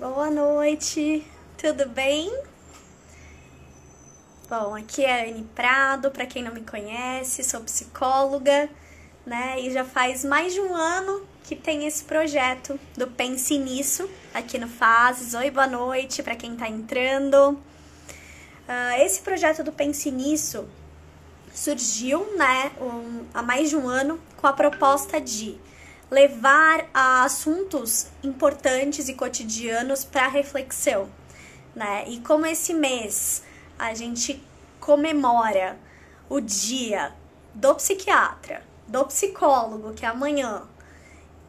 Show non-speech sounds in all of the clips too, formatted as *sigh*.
Boa noite, tudo bem? Bom, aqui é a Anne Prado, para quem não me conhece, sou psicóloga, né? E já faz mais de um ano que tem esse projeto do Pense Nisso aqui no Fases. Oi, boa noite para quem está entrando. Uh, esse projeto do Pense Nisso surgiu, né, um, há mais de um ano com a proposta de levar a assuntos importantes e cotidianos para reflexão, né? E como esse mês a gente comemora o dia do psiquiatra, do psicólogo, que é amanhã,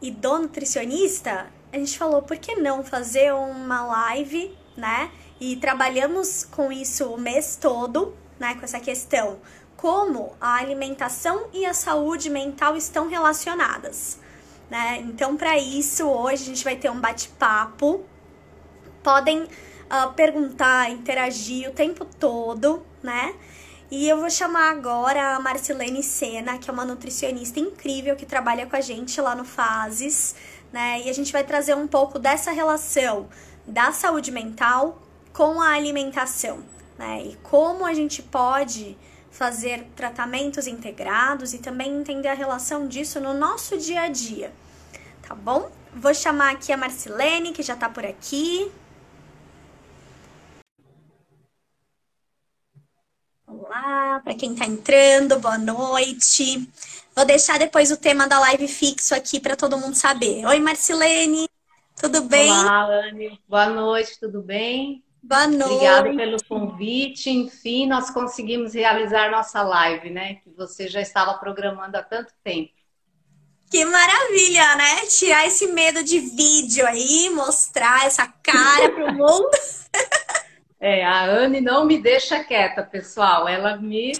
e do nutricionista, a gente falou por que não fazer uma live, né? E trabalhamos com isso o mês todo, né? Com essa questão como a alimentação e a saúde mental estão relacionadas. Né? Então, para isso, hoje a gente vai ter um bate-papo. Podem uh, perguntar, interagir o tempo todo, né? E eu vou chamar agora a Marcilene Sena, que é uma nutricionista incrível que trabalha com a gente lá no Fases, né? E a gente vai trazer um pouco dessa relação da saúde mental com a alimentação, né? E como a gente pode fazer tratamentos integrados e também entender a relação disso no nosso dia a dia, tá bom? Vou chamar aqui a Marcilene, que já tá por aqui. Olá, para quem tá entrando, boa noite. Vou deixar depois o tema da live fixo aqui para todo mundo saber. Oi, Marcilene, tudo bem? Olá, Anne. Boa noite, tudo bem? Boa noite. Obrigada pelo convite. Enfim, nós conseguimos realizar nossa live, né? Que você já estava programando há tanto tempo. Que maravilha, né? Tirar esse medo de vídeo aí, mostrar essa cara pro *laughs* mundo. É, a Anne não me deixa quieta, pessoal. Ela me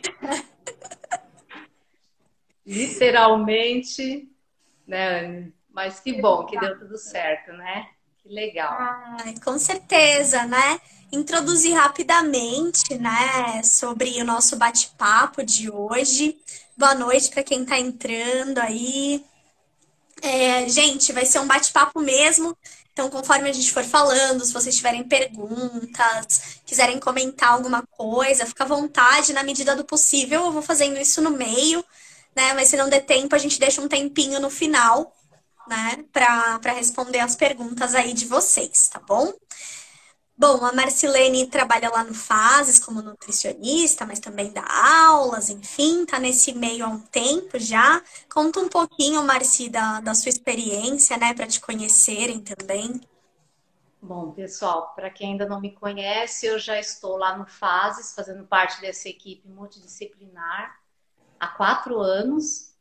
literalmente, né, Anne? Mas que bom que deu tudo certo, né? Que legal. Ai, com certeza, né? Introduzir rapidamente, né, sobre o nosso bate-papo de hoje. Boa noite para quem está entrando aí. É, gente, vai ser um bate-papo mesmo. Então, conforme a gente for falando, se vocês tiverem perguntas, quiserem comentar alguma coisa, fica à vontade, na medida do possível. Eu vou fazendo isso no meio, né? Mas se não der tempo, a gente deixa um tempinho no final né, para responder as perguntas aí de vocês, tá bom? Bom, a Marcilene trabalha lá no Fases como nutricionista, mas também dá aulas, enfim, tá nesse meio há um tempo já. Conta um pouquinho, Marci, da, da sua experiência, né, para te conhecerem também. Bom, pessoal, para quem ainda não me conhece, eu já estou lá no Fases, fazendo parte dessa equipe multidisciplinar há quatro anos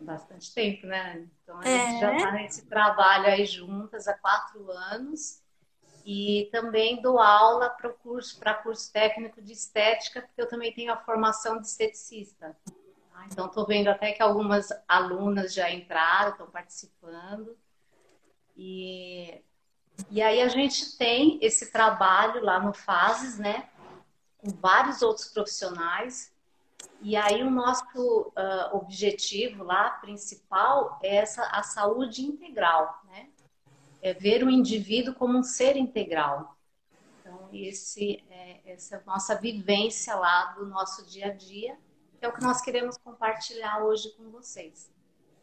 bastante tempo, né? Então a é. gente já está nesse trabalho aí juntas há quatro anos. E também dou aula para curso, para curso técnico de estética, porque eu também tenho a formação de esteticista. Tá? Então estou vendo até que algumas alunas já entraram, estão participando. E, e aí a gente tem esse trabalho lá no Fases, né? Com vários outros profissionais e aí o nosso uh, objetivo lá principal é essa a saúde integral, né? É ver o indivíduo como um ser integral. Então esse é, essa é a nossa vivência lá do nosso dia a dia, é o que nós queremos compartilhar hoje com vocês,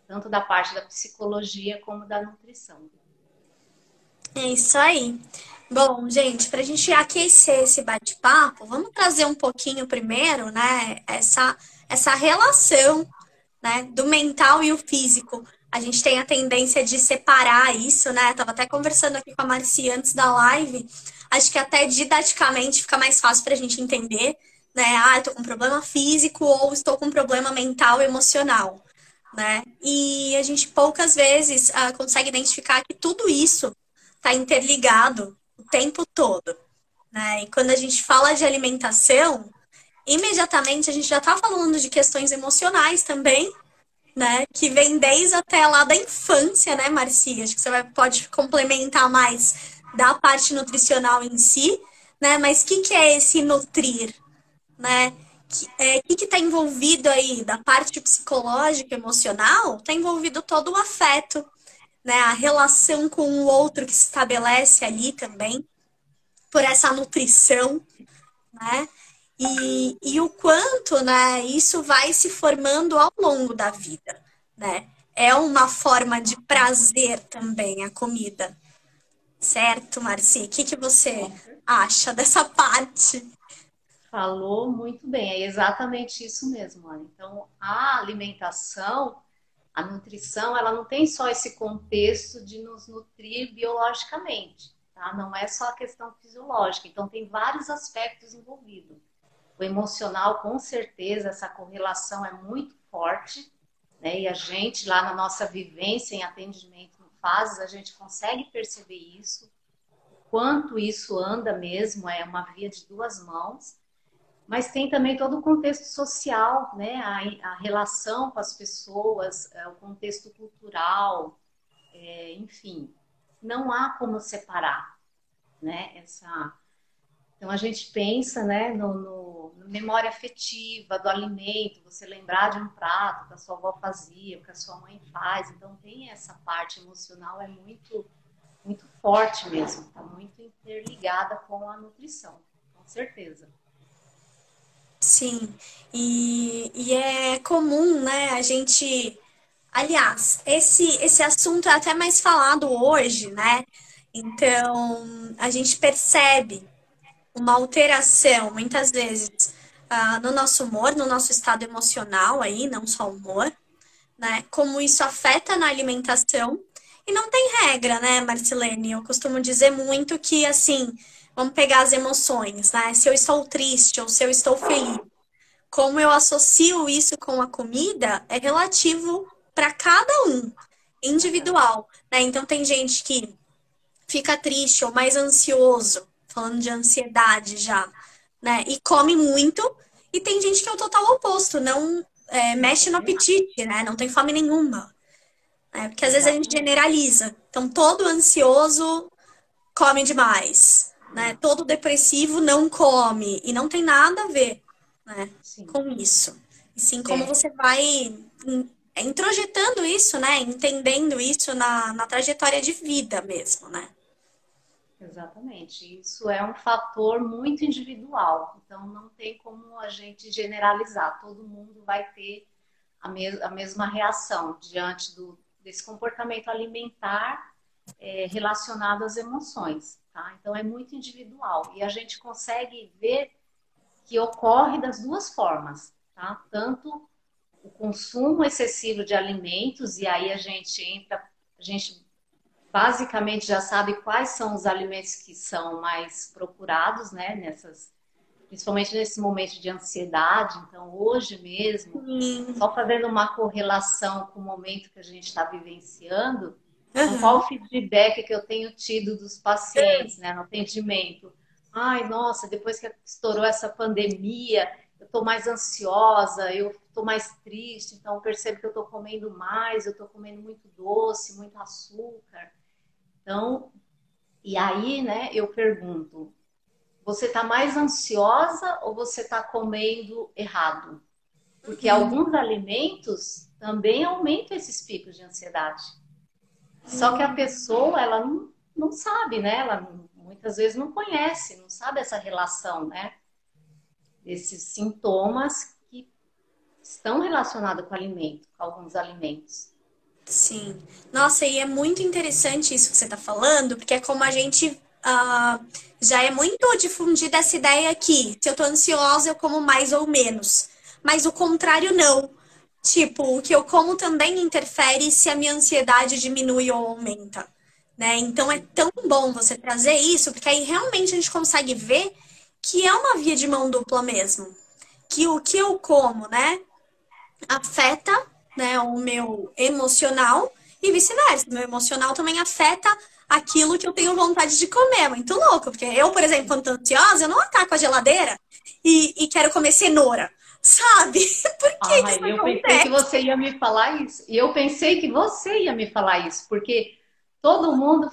tanto da parte da psicologia como da nutrição. É isso aí. Bom, gente, para a gente aquecer esse bate-papo, vamos trazer um pouquinho primeiro, né, essa, essa relação né, do mental e o físico. A gente tem a tendência de separar isso, né? Tava até conversando aqui com a Marci antes da live. Acho que até didaticamente fica mais fácil para a gente entender, né? Ah, eu tô com problema físico ou estou com problema mental emocional, né? E a gente poucas vezes ah, consegue identificar que tudo isso está interligado o tempo todo. Né? E quando a gente fala de alimentação, imediatamente a gente já está falando de questões emocionais também, né? Que vem desde até lá da infância, né, Marcia? Acho que você vai, pode complementar mais da parte nutricional em si, né? Mas o que, que é esse nutrir, né? Que é, está envolvido aí da parte psicológica, emocional? Está envolvido todo o afeto, né? A relação com o outro que se estabelece ali também, por essa nutrição, né? E, e o quanto, né, isso vai se formando ao longo da vida, né? É uma forma de prazer também a comida. Certo, Marci? O que, que você acha dessa *laughs* parte? Falou muito bem, é exatamente isso mesmo, Ana. Então, a alimentação, a nutrição, ela não tem só esse contexto de nos nutrir biologicamente, tá? Não é só a questão fisiológica. Então, tem vários aspectos envolvidos. O emocional, com certeza, essa correlação é muito forte, né? E a gente, lá na nossa vivência em atendimento no FASES, a gente consegue perceber isso, quanto isso anda mesmo, é uma via de duas mãos mas tem também todo o contexto social, né? a, a relação com as pessoas, é, o contexto cultural, é, enfim, não há como separar, né? Essa, então a gente pensa, né, no, no, no, memória afetiva do alimento, você lembrar de um prato que a sua avó fazia, que a sua mãe faz, então tem essa parte emocional é muito muito forte mesmo, está muito interligada com a nutrição, com certeza. Sim, e, e é comum, né, a gente. Aliás, esse, esse assunto é até mais falado hoje, né? Então, a gente percebe uma alteração, muitas vezes, uh, no nosso humor, no nosso estado emocional aí, não só humor, né? Como isso afeta na alimentação. E não tem regra, né, Marcelene? Eu costumo dizer muito que, assim, Vamos pegar as emoções, né? Se eu estou triste ou se eu estou feliz. Como eu associo isso com a comida é relativo para cada um, individual, né? Então tem gente que fica triste ou mais ansioso, falando de ansiedade já, né? E come muito, e tem gente que é o total oposto, não é, mexe no apetite, né? Não tem fome nenhuma. Né? Porque às vezes a gente generaliza. Então todo ansioso come demais né? Todo depressivo não come e não tem nada a ver, né? Com isso. E sim como é. você vai introjetando isso, né? Entendendo isso na, na trajetória de vida mesmo, né? Exatamente. Isso é um fator muito individual. Então, não tem como a gente generalizar. Todo mundo vai ter a, a mesma reação diante do, desse comportamento alimentar é, relacionado às emoções. Tá? Então é muito individual e a gente consegue ver que ocorre das duas formas, tá? Tanto o consumo excessivo de alimentos e aí a gente entra, a gente basicamente já sabe quais são os alimentos que são mais procurados, né? Nessas, principalmente nesse momento de ansiedade. Então hoje mesmo, só fazendo uma correlação com o momento que a gente está vivenciando Uhum. Qual o feedback que eu tenho tido dos pacientes né, no atendimento? Ai, nossa, depois que estourou essa pandemia, eu estou mais ansiosa, eu estou mais triste, então percebo que eu estou comendo mais, eu estou comendo muito doce, muito açúcar. Então, e aí, né, eu pergunto, você está mais ansiosa ou você está comendo errado? Porque uhum. alguns alimentos também aumentam esses picos de ansiedade. Só que a pessoa, ela não, não sabe, né? Ela muitas vezes não conhece, não sabe essa relação, né? Desses sintomas que estão relacionados com o alimento, com alguns alimentos. Sim. Nossa, e é muito interessante isso que você está falando, porque é como a gente uh, já é muito difundida essa ideia que se eu tô ansiosa, eu como mais ou menos. Mas o contrário não. Tipo, o que eu como também interfere se a minha ansiedade diminui ou aumenta. Né? Então é tão bom você trazer isso, porque aí realmente a gente consegue ver que é uma via de mão dupla mesmo. Que o que eu como, né, afeta né, o meu emocional e vice-versa. Meu emocional também afeta aquilo que eu tenho vontade de comer. É muito louco, porque eu, por exemplo, quando tô ansiosa, eu não ataco a geladeira e, e quero comer cenoura sabe? *laughs* Por que ah, isso eu acontece? pensei que você ia me falar isso. E eu pensei que você ia me falar isso, porque todo mundo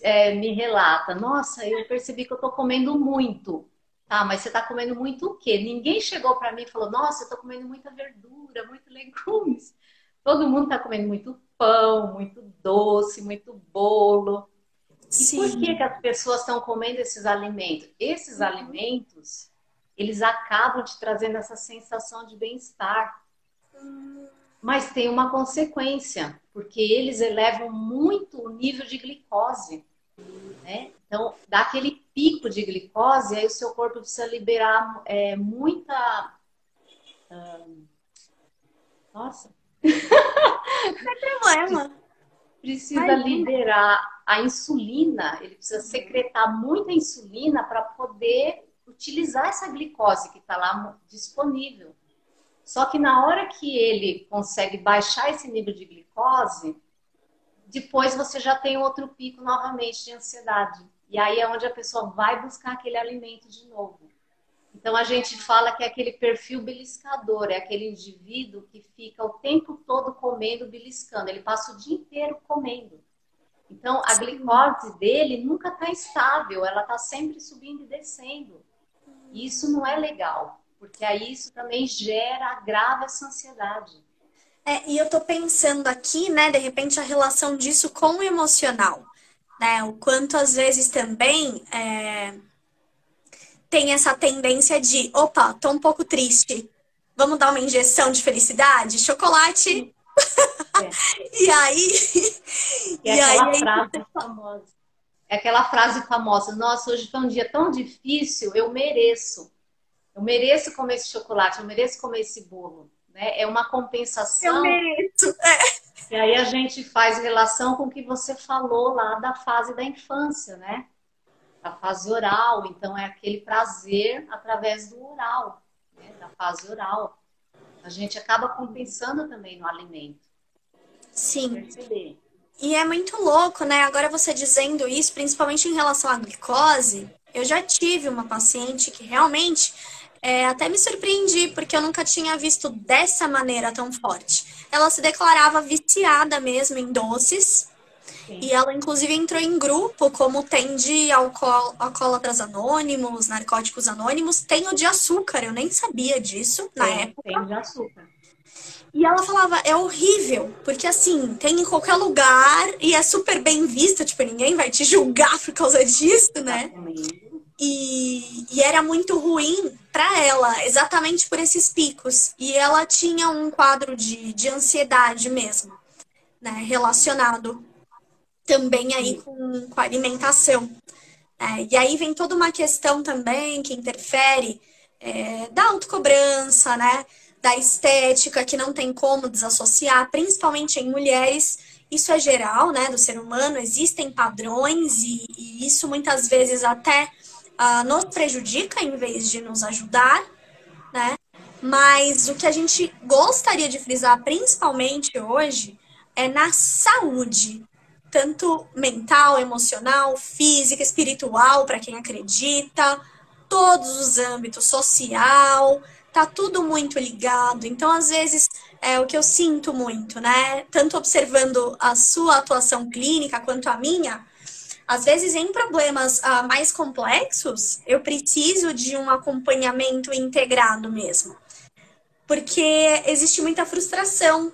é, me relata, nossa, eu percebi que eu tô comendo muito. Tá, mas você tá comendo muito o quê? Ninguém chegou para mim e falou, nossa, eu tô comendo muita verdura, muito legumes. Todo mundo tá comendo muito pão, muito doce, muito bolo. Sim. E por que, que as pessoas estão comendo esses alimentos? Esses uhum. alimentos, eles acabam te trazendo essa sensação de bem-estar. Mas tem uma consequência, porque eles elevam muito o nível de glicose. Né? Então, dá aquele pico de glicose, aí o seu corpo precisa liberar é, muita. Hum... Nossa! Não tem problema. Precisa liberar a insulina, ele precisa secretar muita insulina para poder utilizar essa glicose que está lá disponível. Só que na hora que ele consegue baixar esse nível de glicose, depois você já tem outro pico novamente de ansiedade. E aí é onde a pessoa vai buscar aquele alimento de novo. Então a gente fala que é aquele perfil beliscador, é aquele indivíduo que fica o tempo todo comendo, beliscando. Ele passa o dia inteiro comendo. Então a glicose dele nunca está estável, ela está sempre subindo e descendo. E isso não é legal, porque aí isso também gera, agrava essa ansiedade. É, e eu tô pensando aqui, né, de repente, a relação disso com o emocional. Né? O quanto às vezes também é, tem essa tendência de, opa, tô um pouco triste. Vamos dar uma injeção de felicidade? Chocolate. É. *laughs* e aí. E, e aquela aí, frase famosa. É aquela frase famosa, nossa, hoje foi um dia tão difícil, eu mereço. Eu mereço comer esse chocolate, eu mereço comer esse bolo. Né? É uma compensação. Eu mereço. É. E aí a gente faz relação com o que você falou lá da fase da infância, né? A fase oral. Então é aquele prazer através do oral, né? da fase oral. A gente acaba compensando também no alimento. Sim. Perceber. E é muito louco, né? Agora você dizendo isso, principalmente em relação à glicose, eu já tive uma paciente que realmente é, até me surpreendi, porque eu nunca tinha visto dessa maneira tão forte. Ela se declarava viciada mesmo em doces. Sim. E ela, inclusive, entrou em grupo, como tem de alcoólatras anônimos, narcóticos anônimos, tem o de açúcar. Eu nem sabia disso na tem, época. Tem de açúcar. E ela falava, é horrível, porque assim, tem em qualquer lugar e é super bem vista, tipo, ninguém vai te julgar por causa disso, né? E, e era muito ruim para ela, exatamente por esses picos. E ela tinha um quadro de, de ansiedade mesmo, né? Relacionado também aí com, com a alimentação. É, e aí vem toda uma questão também que interfere é, da autocobrança, né? da estética, que não tem como desassociar, principalmente em mulheres. Isso é geral, né, do ser humano, existem padrões e, e isso muitas vezes até uh, nos prejudica em vez de nos ajudar, né? Mas o que a gente gostaria de frisar principalmente hoje é na saúde, tanto mental, emocional, física, espiritual, para quem acredita, todos os âmbitos, social, tá tudo muito ligado. Então, às vezes, é o que eu sinto muito, né? Tanto observando a sua atuação clínica quanto a minha, às vezes em problemas uh, mais complexos, eu preciso de um acompanhamento integrado mesmo. Porque existe muita frustração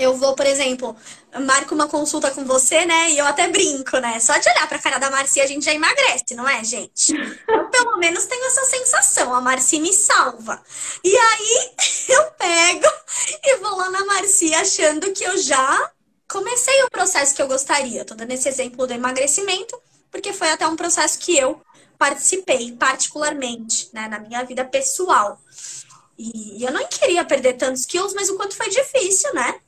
eu vou, por exemplo, marco uma consulta com você, né? E eu até brinco, né? Só de olhar pra cara da Marcia a gente já emagrece, não é, gente? Eu pelo menos tenho essa sensação. A Marcia me salva. E aí *laughs* eu pego e vou lá na Marcia achando que eu já comecei o processo que eu gostaria. Tô dando esse exemplo do emagrecimento, porque foi até um processo que eu participei particularmente, né, na minha vida pessoal. E eu não queria perder tantos quilos, mas o quanto foi difícil, né?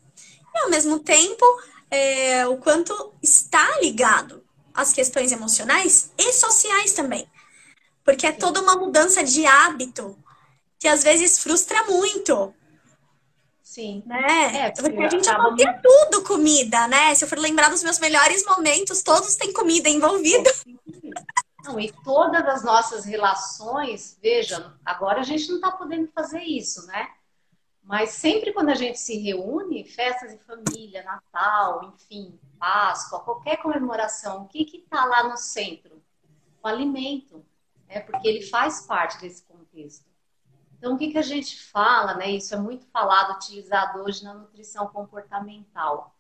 E ao mesmo tempo é, o quanto está ligado às questões emocionais e sociais também. Porque é toda uma mudança de hábito que às vezes frustra muito. Sim. Né? É, porque a gente envolvia tudo comida, né? Se eu for lembrar dos meus melhores momentos, todos têm comida envolvida. Não, e todas as nossas relações, veja, agora a gente não está podendo fazer isso, né? Mas sempre quando a gente se reúne, festas de família, Natal, enfim, Páscoa, qualquer comemoração, o que está lá no centro? O alimento, né? porque ele faz parte desse contexto. Então, o que, que a gente fala, né? Isso é muito falado, utilizado hoje na nutrição comportamental.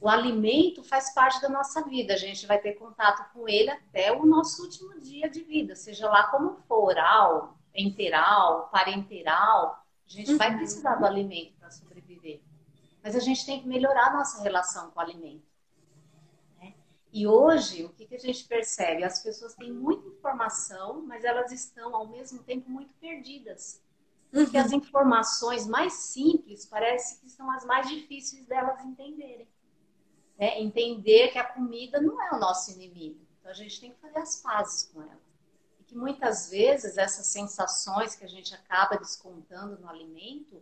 o alimento faz parte da nossa vida. A gente vai ter contato com ele até o nosso último dia de vida, seja lá como for, oral, enteral, parenteral. A gente uhum. vai precisar do alimento para sobreviver. Mas a gente tem que melhorar a nossa relação com o alimento. Né? E hoje, o que, que a gente percebe? As pessoas têm muita informação, mas elas estão, ao mesmo tempo, muito perdidas. Porque uhum. as informações mais simples parece que são as mais difíceis delas entenderem. Né? Entender que a comida não é o nosso inimigo. Então a gente tem que fazer as pazes com ela. Que muitas vezes essas sensações que a gente acaba descontando no alimento,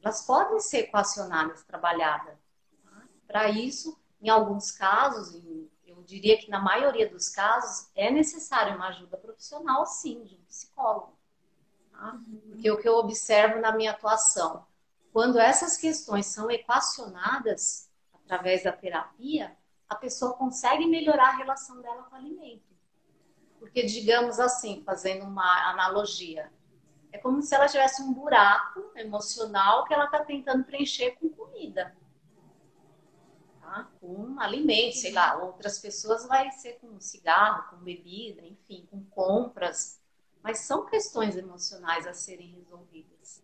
elas podem ser equacionadas, trabalhadas. Tá? Para isso, em alguns casos, eu diria que na maioria dos casos, é necessário uma ajuda profissional, sim, de um psicólogo. Tá? Uhum. Porque o que eu observo na minha atuação, quando essas questões são equacionadas através da terapia, a pessoa consegue melhorar a relação dela com o alimento. Porque, digamos assim, fazendo uma analogia, é como se ela tivesse um buraco emocional que ela está tentando preencher com comida. Tá? Com alimento, sei lá. Outras pessoas vai ser com cigarro, com bebida, enfim, com compras mas são questões emocionais a serem resolvidas.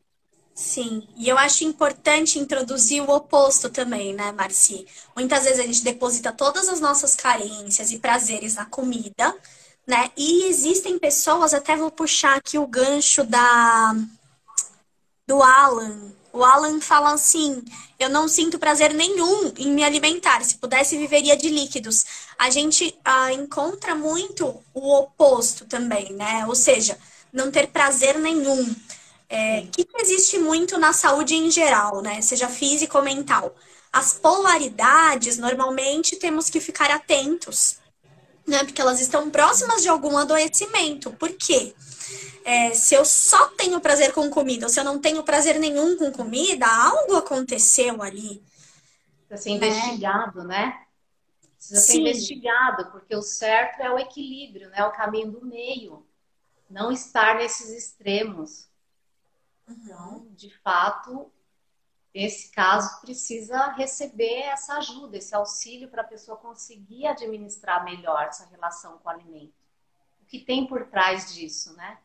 Sim, e eu acho importante introduzir o oposto também, né, Marci? Muitas vezes a gente deposita todas as nossas carências e prazeres na comida, né? E existem pessoas, até vou puxar aqui o gancho da do Alan, o Alan fala assim: eu não sinto prazer nenhum em me alimentar. Se pudesse, viveria de líquidos. A gente ah, encontra muito o oposto também, né? Ou seja, não ter prazer nenhum. É, que, existe muito na saúde em geral, né? Seja físico ou mental. As polaridades, normalmente, temos que ficar atentos, né? Porque elas estão próximas de algum adoecimento. Por quê? é, se eu só tenho prazer com comida, ou se eu não tenho prazer nenhum com comida, algo aconteceu ali. Precisa ser investigado, né? Precisa Sim. ser investigado, porque o certo é o equilíbrio, né? O caminho do meio. Não estar nesses extremos. Uhum. Então, de fato, esse caso precisa receber essa ajuda, esse auxílio para a pessoa conseguir administrar melhor essa relação com o alimento. O que tem por trás disso, né?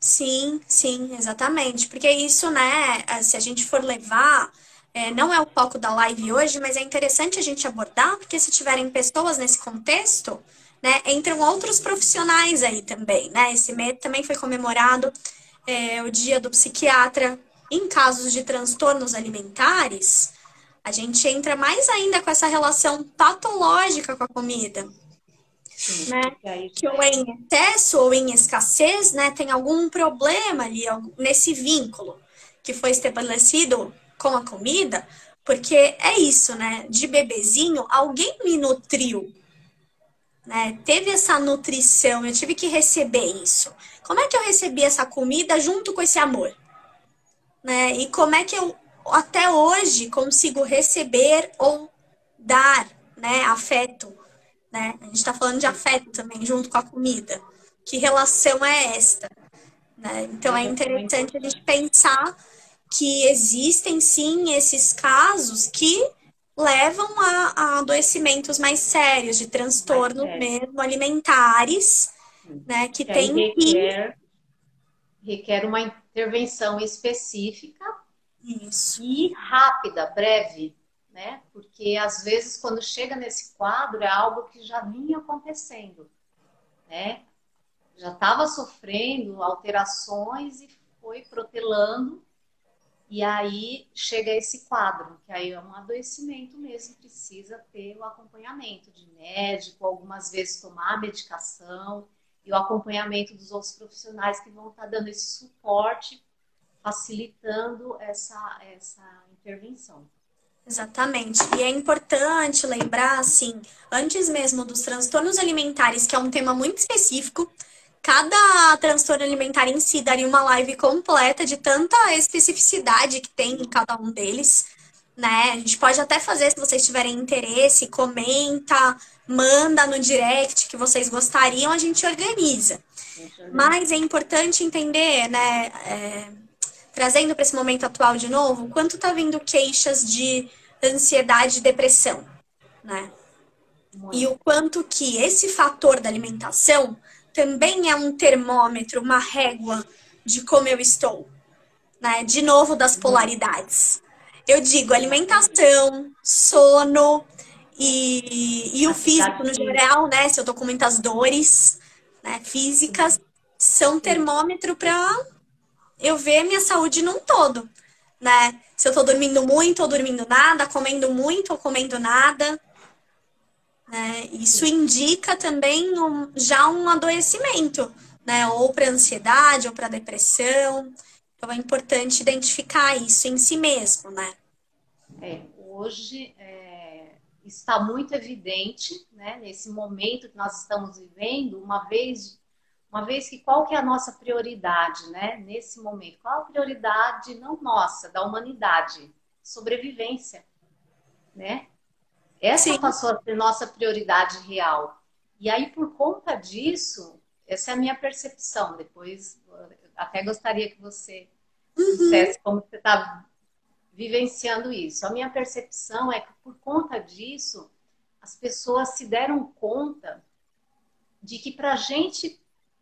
Sim, sim, exatamente. Porque isso, né, se a gente for levar, é, não é o foco da live hoje, mas é interessante a gente abordar, porque se tiverem pessoas nesse contexto, né, entram outros profissionais aí também, né? Esse mês também foi comemorado é, o dia do psiquiatra. Em casos de transtornos alimentares, a gente entra mais ainda com essa relação patológica com a comida né? Que ou em excesso ou em escassez, né, tem algum problema ali nesse vínculo que foi estabelecido com a comida, porque é isso, né? De bebezinho, alguém me nutriu, né? Teve essa nutrição, eu tive que receber isso. Como é que eu recebi essa comida junto com esse amor? Né? E como é que eu até hoje consigo receber ou dar, né, afeto né? A gente está falando de afeto também, junto com a comida. Que relação é esta? Né? Então é interessante a gente pensar que existem sim esses casos que levam a, a adoecimentos mais sérios, de transtornos mesmo alimentares, né? Que, que tem que... requer uma intervenção específica Isso. e rápida, breve né? Porque às vezes quando chega nesse quadro é algo que já vinha acontecendo, né? Já estava sofrendo alterações e foi protelando e aí chega esse quadro, que aí é um adoecimento mesmo, precisa ter o acompanhamento de médico, algumas vezes tomar medicação e o acompanhamento dos outros profissionais que vão estar dando esse suporte, facilitando essa, essa intervenção. Exatamente. E é importante lembrar, assim, antes mesmo dos transtornos alimentares, que é um tema muito específico, cada transtorno alimentar em si daria uma live completa de tanta especificidade que tem em cada um deles, né? A gente pode até fazer, se vocês tiverem interesse, comenta, manda no direct que vocês gostariam, a gente organiza. Mas é importante entender, né? É, trazendo para esse momento atual de novo, quanto tá vindo queixas de ansiedade e depressão, né? Muito. E o quanto que esse fator da alimentação também é um termômetro, uma régua de como eu estou, né? De novo das polaridades. Eu digo alimentação, sono e, e o físico no geral, né? Se eu tô com muitas dores, né, físicas, são termômetro para eu ver minha saúde num todo, né? Se eu tô dormindo muito ou dormindo nada, comendo muito ou comendo nada. Né? Isso indica também um, já um adoecimento, né? Ou para ansiedade ou para depressão. Então é importante identificar isso em si mesmo, né? É, hoje é, está muito evidente, né, nesse momento que nós estamos vivendo, uma vez, uma vez que qual que é a nossa prioridade, né, nesse momento? Qual a prioridade não nossa, da humanidade? Sobrevivência, né? Essa Sim. passou a ser nossa prioridade real. E aí, por conta disso, essa é a minha percepção. Depois, até gostaria que você uhum. dissesse como você está vivenciando isso. A minha percepção é que, por conta disso, as pessoas se deram conta de que para a gente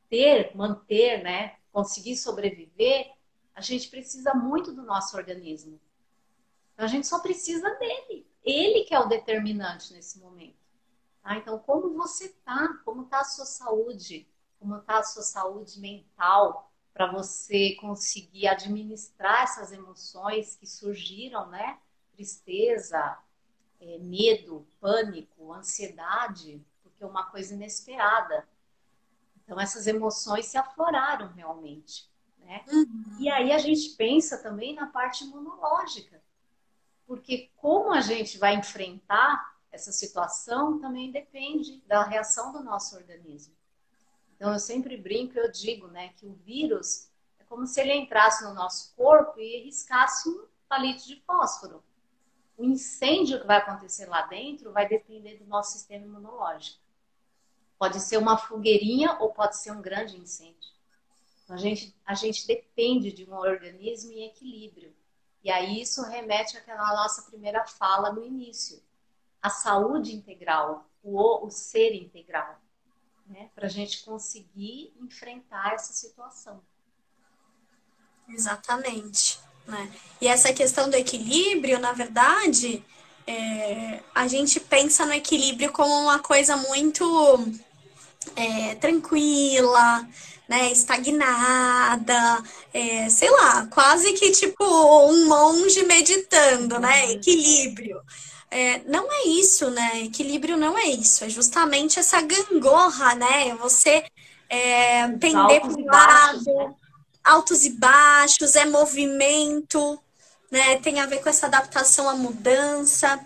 ter, manter, né, conseguir sobreviver, a gente precisa muito do nosso organismo. Então, a gente só precisa dele. Ele que é o determinante nesse momento. Tá? Então, como você está? Como está a sua saúde? como está a sua saúde mental para você conseguir administrar essas emoções que surgiram, né? Tristeza, é, medo, pânico, ansiedade, porque é uma coisa inesperada. Então essas emoções se afloraram realmente, né? Uhum. E aí a gente pensa também na parte imunológica, porque como a gente vai enfrentar essa situação também depende da reação do nosso organismo. Então eu sempre brinco, eu digo, né, que o vírus é como se ele entrasse no nosso corpo e riscasse um palito de fósforo. O incêndio que vai acontecer lá dentro vai depender do nosso sistema imunológico. Pode ser uma fogueirinha ou pode ser um grande incêndio. Então, a gente, a gente depende de um organismo em equilíbrio. E aí isso remete àquela nossa primeira fala no início. A saúde integral, o, o ser integral né, para a gente conseguir enfrentar essa situação. Exatamente. Né? E essa questão do equilíbrio, na verdade, é, a gente pensa no equilíbrio como uma coisa muito é, tranquila, né, estagnada, é, sei lá, quase que tipo um monge meditando, né, equilíbrio. É, não é isso, né? Equilíbrio não é isso. É justamente essa gangorra, né? Você é, pender para o lado, né? altos e baixos, é movimento, né? Tem a ver com essa adaptação à mudança.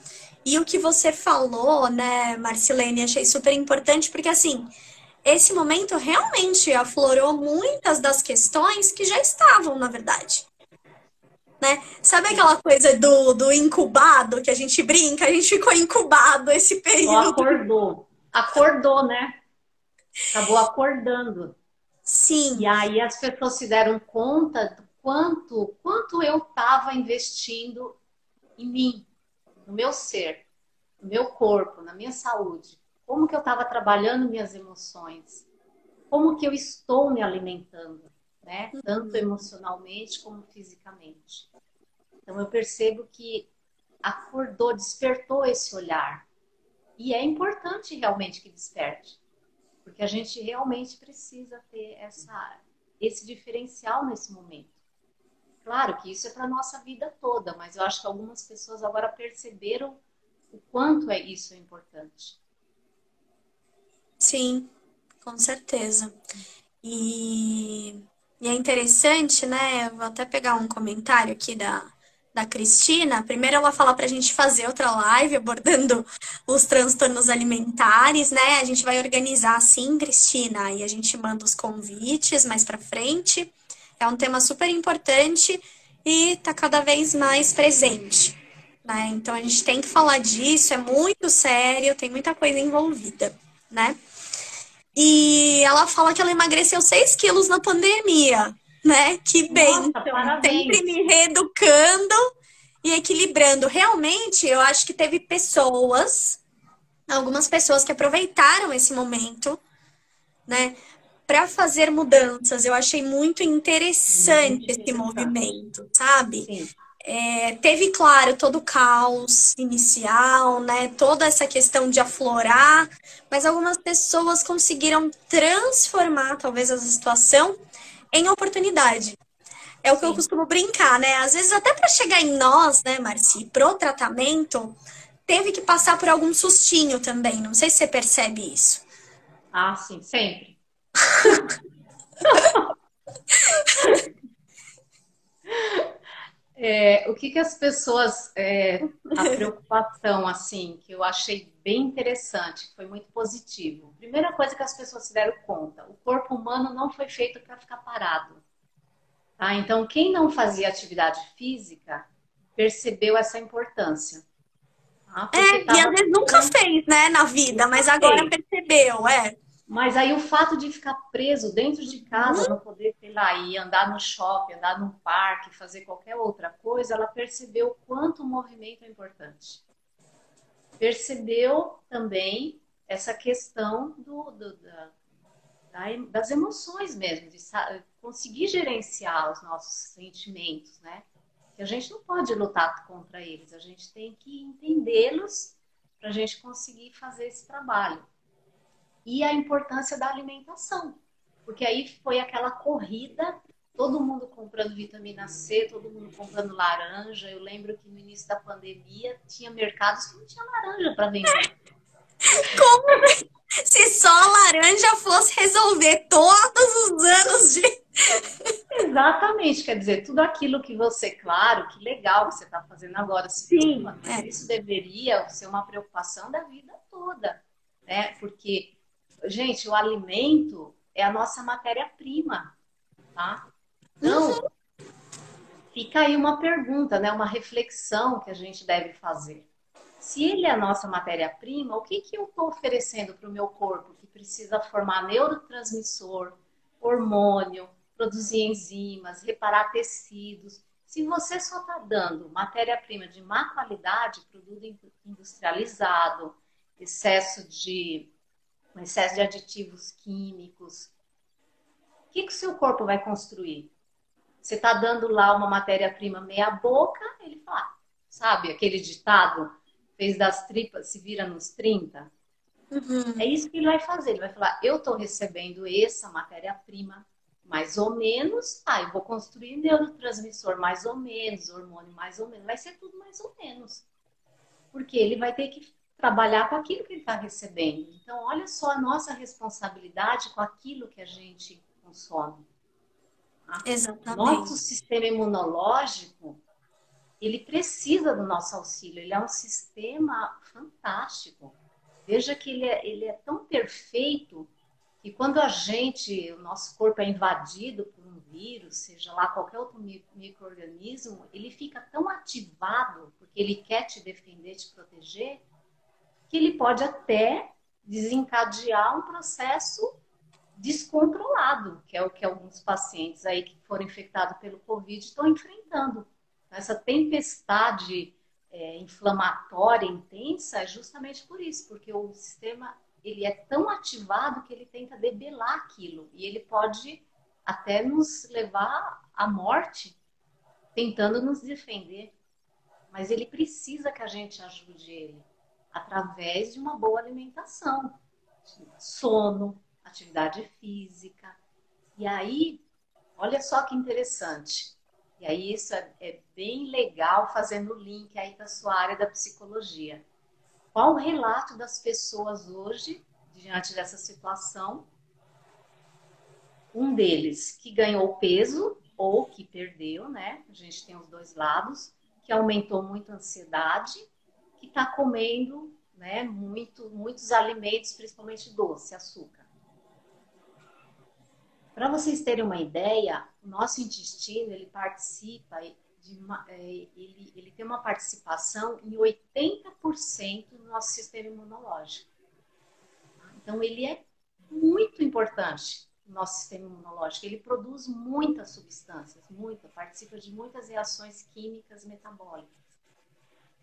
E o que você falou, né, Marcilene, achei super importante, porque assim, esse momento realmente aflorou muitas das questões que já estavam, na verdade né? Sabe aquela coisa do, do incubado que a gente brinca? A gente ficou incubado esse período. Acordou. Acordou, né? Acabou acordando. Sim. E aí as pessoas se deram conta do quanto, quanto eu estava investindo em mim, no meu ser, no meu corpo, na minha saúde. Como que eu estava trabalhando minhas emoções? Como que eu estou me alimentando, né? Tanto uhum. emocionalmente como fisicamente. Então eu percebo que acordou, despertou esse olhar. E é importante realmente que desperte, porque a gente realmente precisa ter essa, esse diferencial nesse momento. Claro que isso é para nossa vida toda, mas eu acho que algumas pessoas agora perceberam o quanto é isso importante. Sim, com certeza. E, e é interessante, né? Eu vou até pegar um comentário aqui da, da Cristina, primeiro ela fala para a gente fazer outra live abordando os transtornos alimentares, né? A gente vai organizar sim, Cristina, e a gente manda os convites mais para frente. É um tema super importante e está cada vez mais presente, né? Então a gente tem que falar disso, é muito sério, tem muita coisa envolvida, né? E ela fala que ela emagreceu 6 quilos na pandemia né? Que bem. Nossa, sempre me reeducando e equilibrando. Realmente, eu acho que teve pessoas, algumas pessoas que aproveitaram esse momento, né, para fazer mudanças. Eu achei muito interessante muito esse movimento, sabe? Sim. É, teve, claro, todo o caos inicial, né? Toda essa questão de aflorar, mas algumas pessoas conseguiram transformar, talvez, essa situação em oportunidade. É o que Sim. eu costumo brincar, né? Às vezes, até para chegar em nós, né, Marci, pro tratamento, teve que passar por algum sustinho também. Não sei se você percebe isso. Ah, sim, sempre. *laughs* É, o que, que as pessoas. É, a *laughs* preocupação, assim, que eu achei bem interessante, foi muito positivo. Primeira coisa que as pessoas se deram conta: o corpo humano não foi feito para ficar parado. Tá? Então, quem não fazia atividade física percebeu essa importância. Tá? É, e às vezes nunca fez, né, na vida, mas agora percebeu, é. Mas aí o fato de ficar preso dentro de casa, não poder, sei lá, ir andar no shopping, andar no parque, fazer qualquer outra coisa, ela percebeu quanto o movimento é importante. Percebeu também essa questão do, do da, das emoções mesmo, de conseguir gerenciar os nossos sentimentos, né? Que a gente não pode lutar contra eles, a gente tem que entendê-los para a gente conseguir fazer esse trabalho e a importância da alimentação. Porque aí foi aquela corrida, todo mundo comprando vitamina C, todo mundo comprando laranja. Eu lembro que no início da pandemia tinha mercados que não tinha laranja para vender. *laughs* Como se só a laranja fosse resolver todos os anos de. Exatamente, quer dizer, tudo aquilo que você, claro, que legal que você está fazendo agora, sim, mas é. isso deveria ser uma preocupação da vida toda, né? Porque gente, o alimento é a nossa matéria-prima, tá? Então, fica aí uma pergunta, né? Uma reflexão que a gente deve fazer. Se ele é a nossa matéria-prima, o que, que eu estou oferecendo para o meu corpo que precisa formar neurotransmissor, hormônio, produzir enzimas, reparar tecidos? Se você só está dando matéria-prima de má qualidade, produto industrializado, excesso de um excesso de aditivos químicos. O que, que o seu corpo vai construir? Você está dando lá uma matéria-prima meia boca, ele fala, sabe aquele ditado, fez das tripas, se vira nos 30? Uhum. É isso que ele vai fazer. Ele vai falar, eu estou recebendo essa matéria-prima mais ou menos, ah, eu vou construir neurotransmissor mais ou menos, hormônio mais ou menos, vai ser tudo mais ou menos. Porque ele vai ter que trabalhar com aquilo que ele está recebendo. Então, olha só a nossa responsabilidade com aquilo que a gente consome. Tá? Exatamente. Nosso sistema imunológico, ele precisa do nosso auxílio. Ele é um sistema fantástico. Veja que ele é, ele é tão perfeito que quando a gente, o nosso corpo é invadido por um vírus, seja lá qualquer outro microorganismo, ele fica tão ativado porque ele quer te defender, te proteger, que ele pode até desencadear um processo descontrolado, que é o que alguns pacientes aí que foram infectados pelo Covid estão enfrentando. Essa tempestade é, inflamatória intensa é justamente por isso, porque o sistema ele é tão ativado que ele tenta debelar aquilo e ele pode até nos levar à morte tentando nos defender. Mas ele precisa que a gente ajude ele através de uma boa alimentação, sono, atividade física. E aí, olha só que interessante. E aí isso é, é bem legal fazendo o link aí com a sua área da psicologia. Qual o relato das pessoas hoje diante dessa situação? Um deles que ganhou peso ou que perdeu, né? A gente tem os dois lados, que aumentou muito a ansiedade que está comendo né, muito, muitos alimentos, principalmente doce, açúcar. Para vocês terem uma ideia, o nosso intestino ele participa uma, é, ele, ele tem uma participação em 80% do nosso sistema imunológico. Então ele é muito importante no nosso sistema imunológico. Ele produz muitas substâncias, muita, participa de muitas reações químicas metabólicas.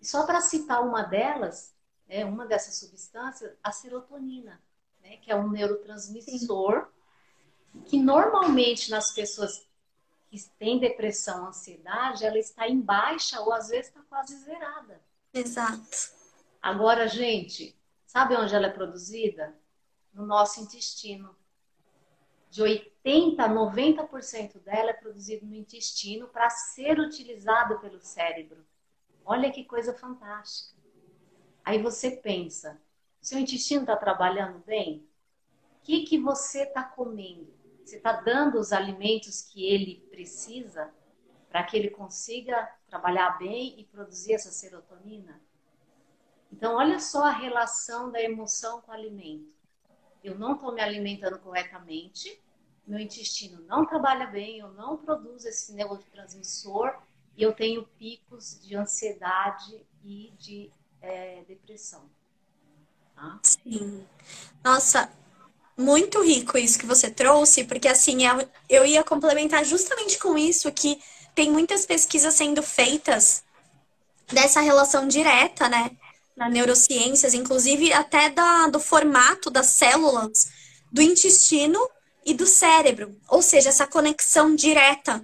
E só para citar uma delas, né, uma dessas substâncias, a serotonina, né, que é um neurotransmissor Sim. que normalmente nas pessoas que têm depressão, ansiedade, ela está em baixa ou às vezes está quase zerada. Exato. Agora, gente, sabe onde ela é produzida? No nosso intestino. De 80 a 90% dela é produzido no intestino para ser utilizado pelo cérebro. Olha que coisa fantástica. Aí você pensa, seu intestino está trabalhando bem? O que, que você está comendo? Você está dando os alimentos que ele precisa para que ele consiga trabalhar bem e produzir essa serotonina? Então, olha só a relação da emoção com o alimento. Eu não estou me alimentando corretamente, meu intestino não trabalha bem, eu não produzo esse neurotransmissor e eu tenho picos de ansiedade e de é, depressão. Tá? Sim. Nossa, muito rico isso que você trouxe, porque assim, eu, eu ia complementar justamente com isso que tem muitas pesquisas sendo feitas dessa relação direta, né? Na neurociências, inclusive até da, do formato das células do intestino e do cérebro, ou seja, essa conexão direta.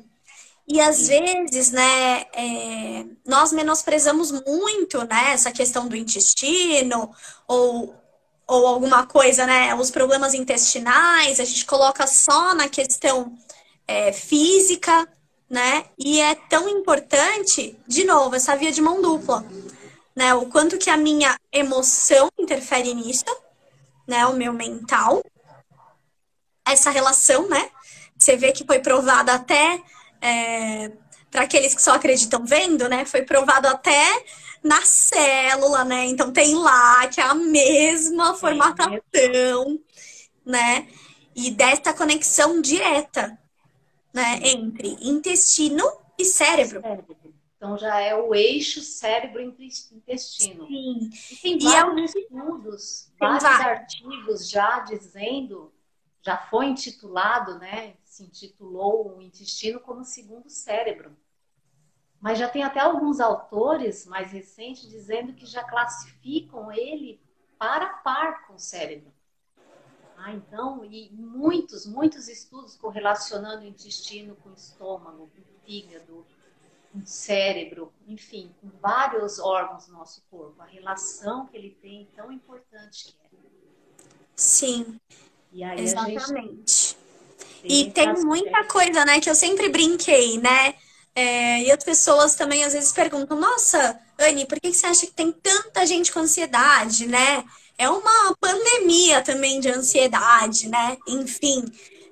E às vezes, né, é, nós menosprezamos muito, né, essa questão do intestino ou ou alguma coisa, né? Os problemas intestinais, a gente coloca só na questão é, física, né? E é tão importante, de novo, essa via de mão dupla, né? O quanto que a minha emoção interfere nisso, né? O meu mental, essa relação, né? Você vê que foi provada até é, para aqueles que só acreditam vendo, né? Foi provado até na célula, né? Então tem lá que é a mesma formatação, né? E dessa conexão direta, né? Entre intestino e cérebro. Então já é o eixo cérebro-intestino. Sim. E tem e vários é estudos, vários, vários artigos já dizendo, já foi intitulado, né? Se intitulou o intestino como segundo cérebro. Mas já tem até alguns autores mais recentes dizendo que já classificam ele para par com o cérebro. Ah, então, e muitos, muitos estudos correlacionando o intestino com o estômago, com o fígado, com o cérebro, enfim, com vários órgãos do nosso corpo. A relação que ele tem tão importante que é. Sim, exatamente. E tem muita coisa, né, que eu sempre brinquei, né? É, e as pessoas também às vezes perguntam: Nossa, Anne, por que você acha que tem tanta gente com ansiedade, né? É uma pandemia também de ansiedade, né? Enfim,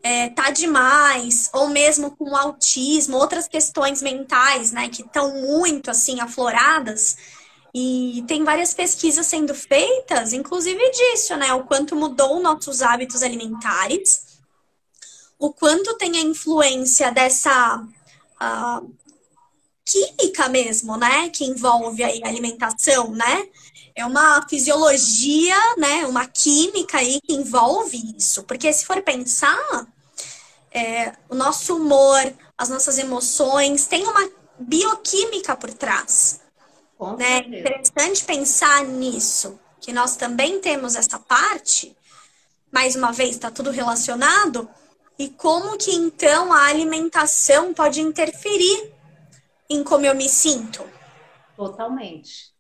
é, tá demais, ou mesmo com autismo, outras questões mentais, né, que estão muito assim afloradas. E tem várias pesquisas sendo feitas, inclusive disso, né? O quanto mudou nossos hábitos alimentares, o quanto tem a influência dessa uh, química mesmo, né? Que envolve aí a alimentação, né? É uma fisiologia, né? Uma química aí que envolve isso. Porque se for pensar, é, o nosso humor, as nossas emoções, tem uma bioquímica por trás. Com né? É interessante pensar nisso, que nós também temos essa parte. Mais uma vez, está tudo relacionado e como que então a alimentação pode interferir em como eu me sinto? Totalmente.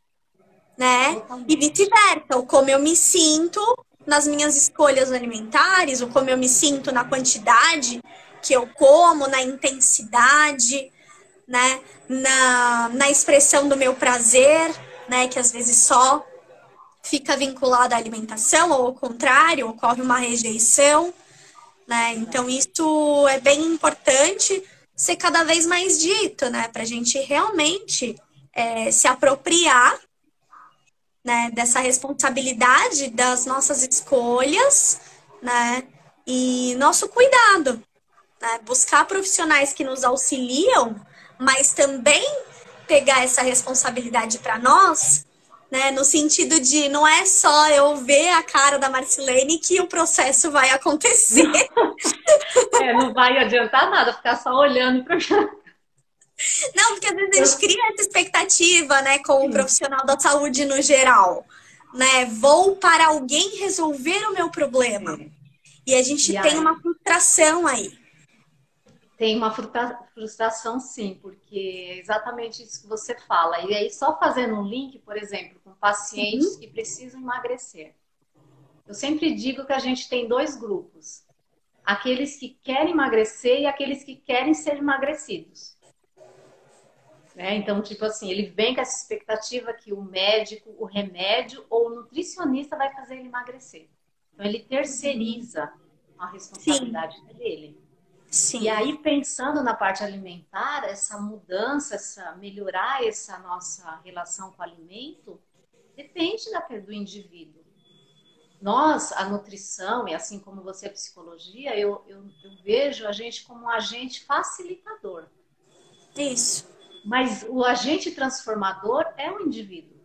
Né? Totalmente. E vice-versa, o como eu me sinto nas minhas escolhas alimentares, o como eu me sinto na quantidade que eu como, na intensidade, né? Na, na expressão do meu prazer, né? Que às vezes só fica vinculado à alimentação, ou ao contrário, ocorre uma rejeição né? Então isso é bem importante ser cada vez mais dito, né? Para a gente realmente é, se apropriar né, dessa responsabilidade das nossas escolhas, né? E nosso cuidado, né? Buscar profissionais que nos auxiliam, mas também pegar essa responsabilidade para nós né? No sentido de não é só eu ver a cara da Marcelene que o processo vai acontecer. *laughs* é, não vai adiantar nada ficar só olhando para Não, porque às vezes a gente cria essa expectativa, né, com o profissional da saúde no geral, né? Vou para alguém resolver o meu problema. E a gente e tem uma frustração aí. Tem uma frustração, sim, porque é exatamente isso que você fala. E aí, só fazendo um link, por exemplo, com pacientes uhum. que precisam emagrecer. Eu sempre digo que a gente tem dois grupos: aqueles que querem emagrecer e aqueles que querem ser emagrecidos. Né? Então, tipo assim, ele vem com essa expectativa que o médico, o remédio ou o nutricionista vai fazer ele emagrecer. Então, ele terceiriza a responsabilidade Sim. dele. Sim. E aí, pensando na parte alimentar, essa mudança, essa, melhorar essa nossa relação com o alimento, depende da, do indivíduo. Nós, a nutrição, e assim como você, a psicologia, eu, eu, eu vejo a gente como um agente facilitador. Isso. Mas o agente transformador é o indivíduo.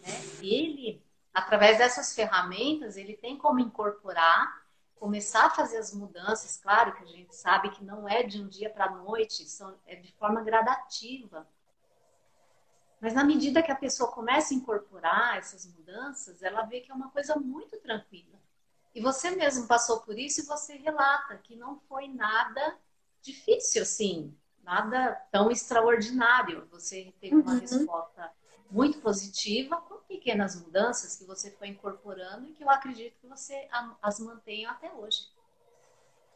Né? Ele, através dessas ferramentas, ele tem como incorporar começar a fazer as mudanças, claro que a gente sabe que não é de um dia para a noite, são, é de forma gradativa. Mas na medida que a pessoa começa a incorporar essas mudanças, ela vê que é uma coisa muito tranquila. E você mesmo passou por isso e você relata que não foi nada difícil assim, nada tão extraordinário. Você teve uma uhum. resposta muito positiva, com pequenas mudanças que você foi incorporando e que eu acredito que você as mantenha até hoje.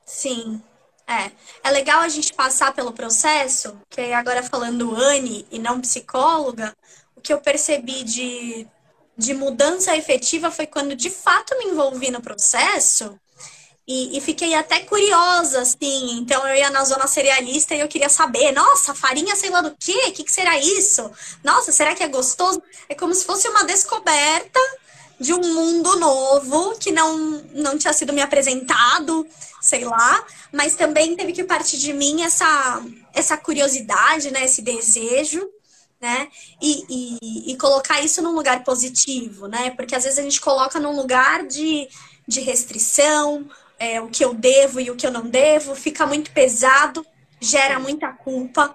Sim. É, é legal a gente passar pelo processo, que agora falando Anne e não psicóloga, o que eu percebi de, de mudança efetiva foi quando de fato me envolvi no processo e, e, fiquei até curiosa, assim. Então eu ia na zona cerealista e eu queria saber, nossa, farinha sei lá do quê? O que, que será isso? Nossa, será que é gostoso? É como se fosse uma descoberta de um mundo novo que não, não tinha sido me apresentado, sei lá, mas também teve que partir de mim essa, essa curiosidade, né, esse desejo, né, e, e, e colocar isso num lugar positivo, né, porque às vezes a gente coloca num lugar de, de restrição, é, o que eu devo e o que eu não devo, fica muito pesado, gera muita culpa.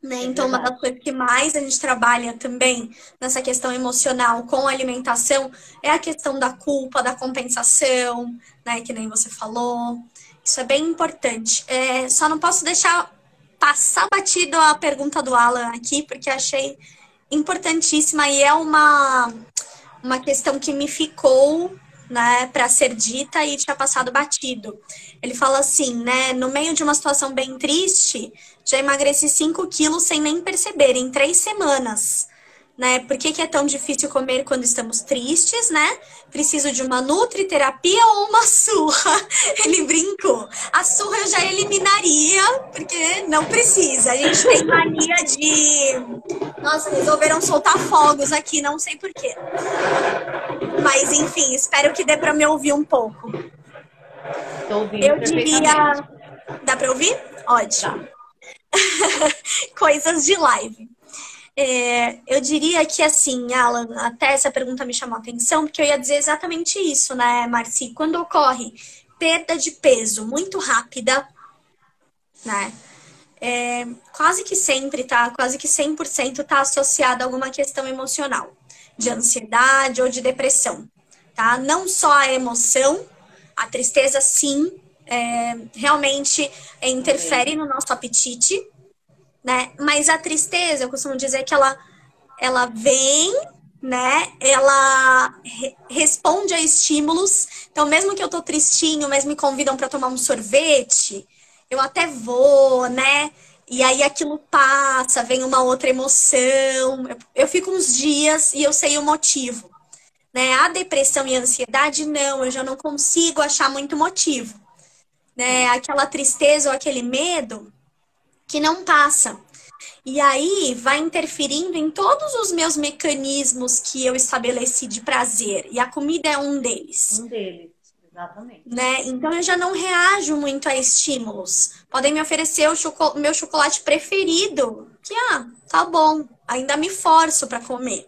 Né? É então, uma das coisas que mais a gente trabalha também nessa questão emocional com a alimentação é a questão da culpa, da compensação, né? Que nem você falou. Isso é bem importante. É, só não posso deixar passar batido a pergunta do Alan aqui, porque achei importantíssima e é uma, uma questão que me ficou né, para ser dita e tinha passado batido. Ele fala assim, né, no meio de uma situação bem triste, já emagreci 5 quilos sem nem perceber, em três semanas. Né? Por que, que é tão difícil comer quando estamos tristes, né? Preciso de uma nutriterapia ou uma surra? *laughs* Ele brincou. A surra eu já eliminaria, porque não precisa. A gente tem mania de. Nossa, resolveram soltar fogos aqui, não sei porquê. Mas enfim, espero que dê para me ouvir um pouco. Tô ouvindo eu diria. Dá para ouvir? Ótimo. Tá. *laughs* Coisas de live. É, eu diria que assim, Alan, até essa pergunta me chamou a atenção, porque eu ia dizer exatamente isso, né, Marci? Quando ocorre perda de peso muito rápida, né? É, quase que sempre, tá? Quase que 100% tá associada a alguma questão emocional, de ansiedade ou de depressão, tá? Não só a emoção, a tristeza, sim, é, realmente interfere no nosso apetite, né? Mas a tristeza, eu costumo dizer que ela, ela vem, né? Ela re responde a estímulos. Então, mesmo que eu tô tristinho, mesmo me convidam para tomar um sorvete, eu até vou, né? E aí aquilo passa, vem uma outra emoção. Eu, eu fico uns dias e eu sei o motivo. Né? A depressão e a ansiedade, não, eu já não consigo achar muito motivo. Né? Aquela tristeza ou aquele medo, que não passa. E aí vai interferindo em todos os meus mecanismos que eu estabeleci de prazer. E a comida é um deles. Um deles, exatamente. Né? Então eu já não reajo muito a estímulos. Podem me oferecer o choco meu chocolate preferido, que ah, tá bom, ainda me forço para comer.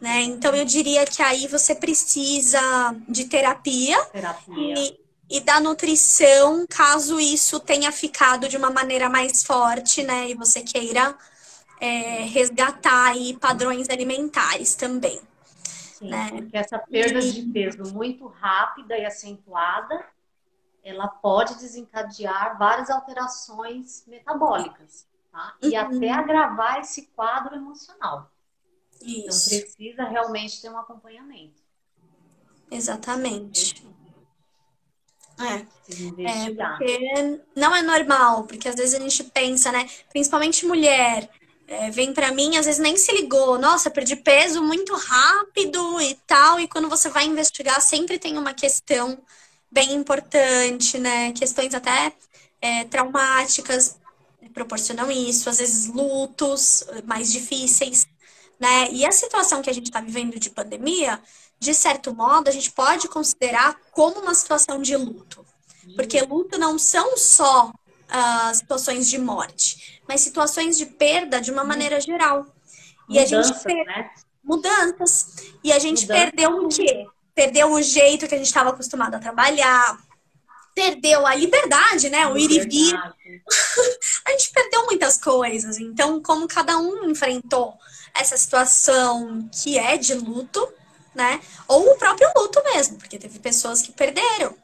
Né? Então eu diria que aí você precisa de terapia. Terapia. E, e da nutrição, caso isso tenha ficado de uma maneira mais forte, né? E você queira é, resgatar aí padrões alimentares também. Sim, né? porque essa perda e... de peso muito rápida e acentuada, ela pode desencadear várias alterações metabólicas, tá? E uhum. até agravar esse quadro emocional. Então, Isso. Então precisa realmente ter um acompanhamento. Exatamente. É. é, porque não é normal, porque às vezes a gente pensa, né? Principalmente mulher, é, vem para mim, às vezes nem se ligou, nossa, perdi peso muito rápido e tal, e quando você vai investigar, sempre tem uma questão bem importante, né? Questões até é, traumáticas proporcionam isso, às vezes lutos mais difíceis, né? E a situação que a gente está vivendo de pandemia, de certo modo, a gente pode considerar como uma situação de luto. Porque luto não são só uh, situações de morte, mas situações de perda de uma maneira geral. E a gente per... né? mudanças. E a gente perdeu o quê? Perdeu o jeito que a gente estava acostumado a trabalhar, perdeu a liberdade, né? O ir e vir. *laughs* a gente perdeu muitas coisas. Então, como cada um enfrentou essa situação que é de luto, né? Ou o próprio luto mesmo, porque teve pessoas que perderam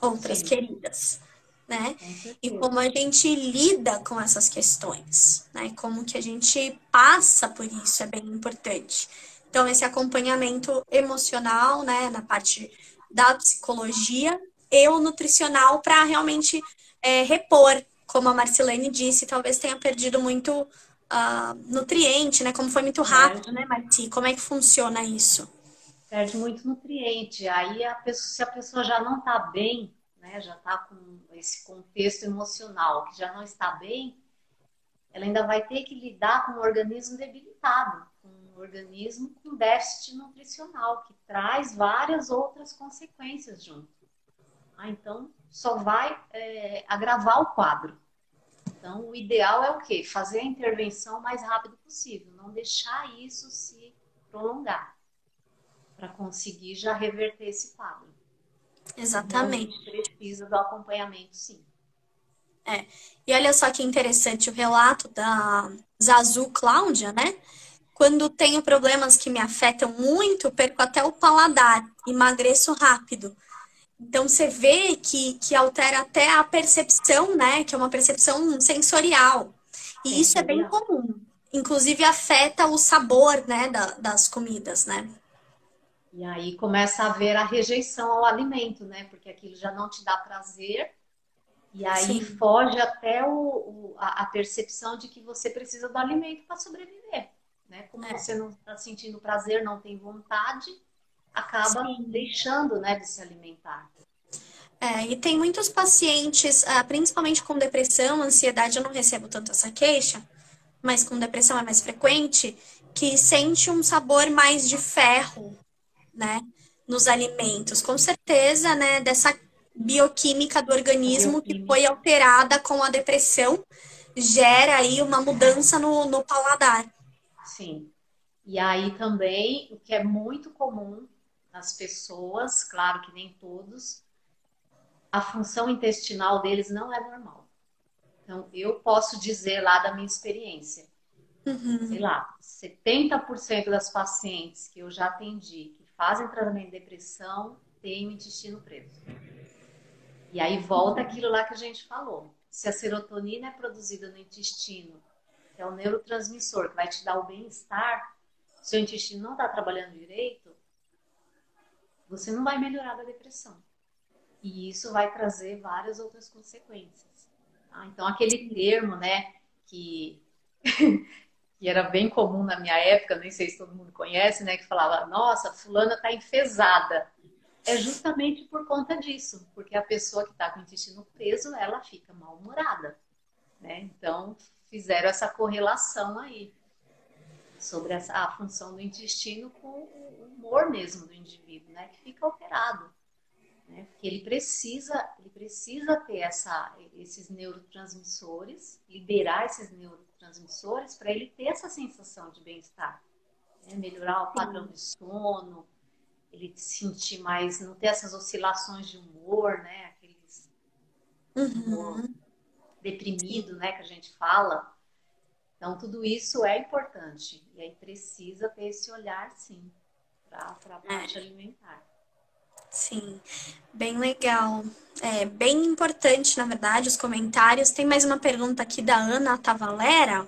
outras Sim. queridas né? E como a gente lida com essas questões, né? Como que a gente passa por isso é bem importante. Então, esse acompanhamento emocional, né, na parte da psicologia e o nutricional para realmente é, repor, como a Marcelene disse, talvez tenha perdido muito uh, nutriente, né? Como foi muito rápido, né, Marci? Como é que funciona isso? Perde muito nutriente. Aí, a pessoa, se a pessoa já não está bem, né, já está com esse contexto emocional que já não está bem, ela ainda vai ter que lidar com um organismo debilitado, com um organismo com déficit nutricional, que traz várias outras consequências junto. Ah, então, só vai é, agravar o quadro. Então, o ideal é o quê? Fazer a intervenção o mais rápido possível, não deixar isso se prolongar, para conseguir já reverter esse quadro. Exatamente. precisa do acompanhamento, sim. É. E olha só que interessante o relato da Zazu Cláudia, né? Quando tenho problemas que me afetam muito, perco até o paladar, emagreço rápido. Então você vê que, que altera até a percepção, né? Que é uma percepção sensorial. E isso é bem comum. Inclusive afeta o sabor, né, da, das comidas, né? E aí começa a haver a rejeição ao alimento, né? Porque aquilo já não te dá prazer. E aí Sim. foge até o, o, a, a, percepção de que você precisa do alimento para sobreviver. Né? Como é. você não está sentindo prazer, não tem vontade, acaba Sim. deixando né, de se alimentar. É, e tem muitos pacientes, ah, principalmente com depressão, ansiedade, eu não recebo tanto essa queixa, mas com depressão é mais frequente, que sente um sabor mais de ferro, né, nos alimentos. Com certeza, né, dessa bioquímica do organismo bioquímica. que foi alterada com a depressão, gera aí uma mudança no, no paladar. Sim. E aí também, o que é muito comum nas pessoas, claro que nem todos, a função intestinal deles não é normal. Então, eu posso dizer lá da minha experiência, uhum. sei lá, 70% das pacientes que eu já atendi, fazem tratamento de depressão têm o intestino preso. E aí volta aquilo lá que a gente falou. Se a serotonina é produzida no intestino, que é o neurotransmissor que vai te dar o bem-estar, seu intestino não está trabalhando direito, você não vai melhorar da depressão. E isso vai trazer várias outras consequências. Tá? Então, aquele termo, né, que *laughs* que era bem comum na minha época, nem sei se todo mundo conhece, né? Que falava, nossa, fulana tá enfesada. É justamente por conta disso, porque a pessoa que está com intestino preso, ela fica mal-humorada, né? Então, fizeram essa correlação aí sobre essa, a função do intestino com o humor mesmo do indivíduo, né? Que fica alterado, né? Porque ele precisa, ele precisa ter essa, esses neurotransmissores, liberar esses neurotransmissores neurotransmissores para ele ter essa sensação de bem-estar. Né? Melhorar o padrão Sim. de sono, ele se sentir mais, não ter essas oscilações de humor, né? Aquele uhum. deprimido, né, que a gente fala. Então, tudo isso é importante. E aí precisa ter esse olhar, sim, para a parte é. alimentar. Sim, bem legal. É bem importante, na verdade, os comentários. Tem mais uma pergunta aqui da Ana Tavalera.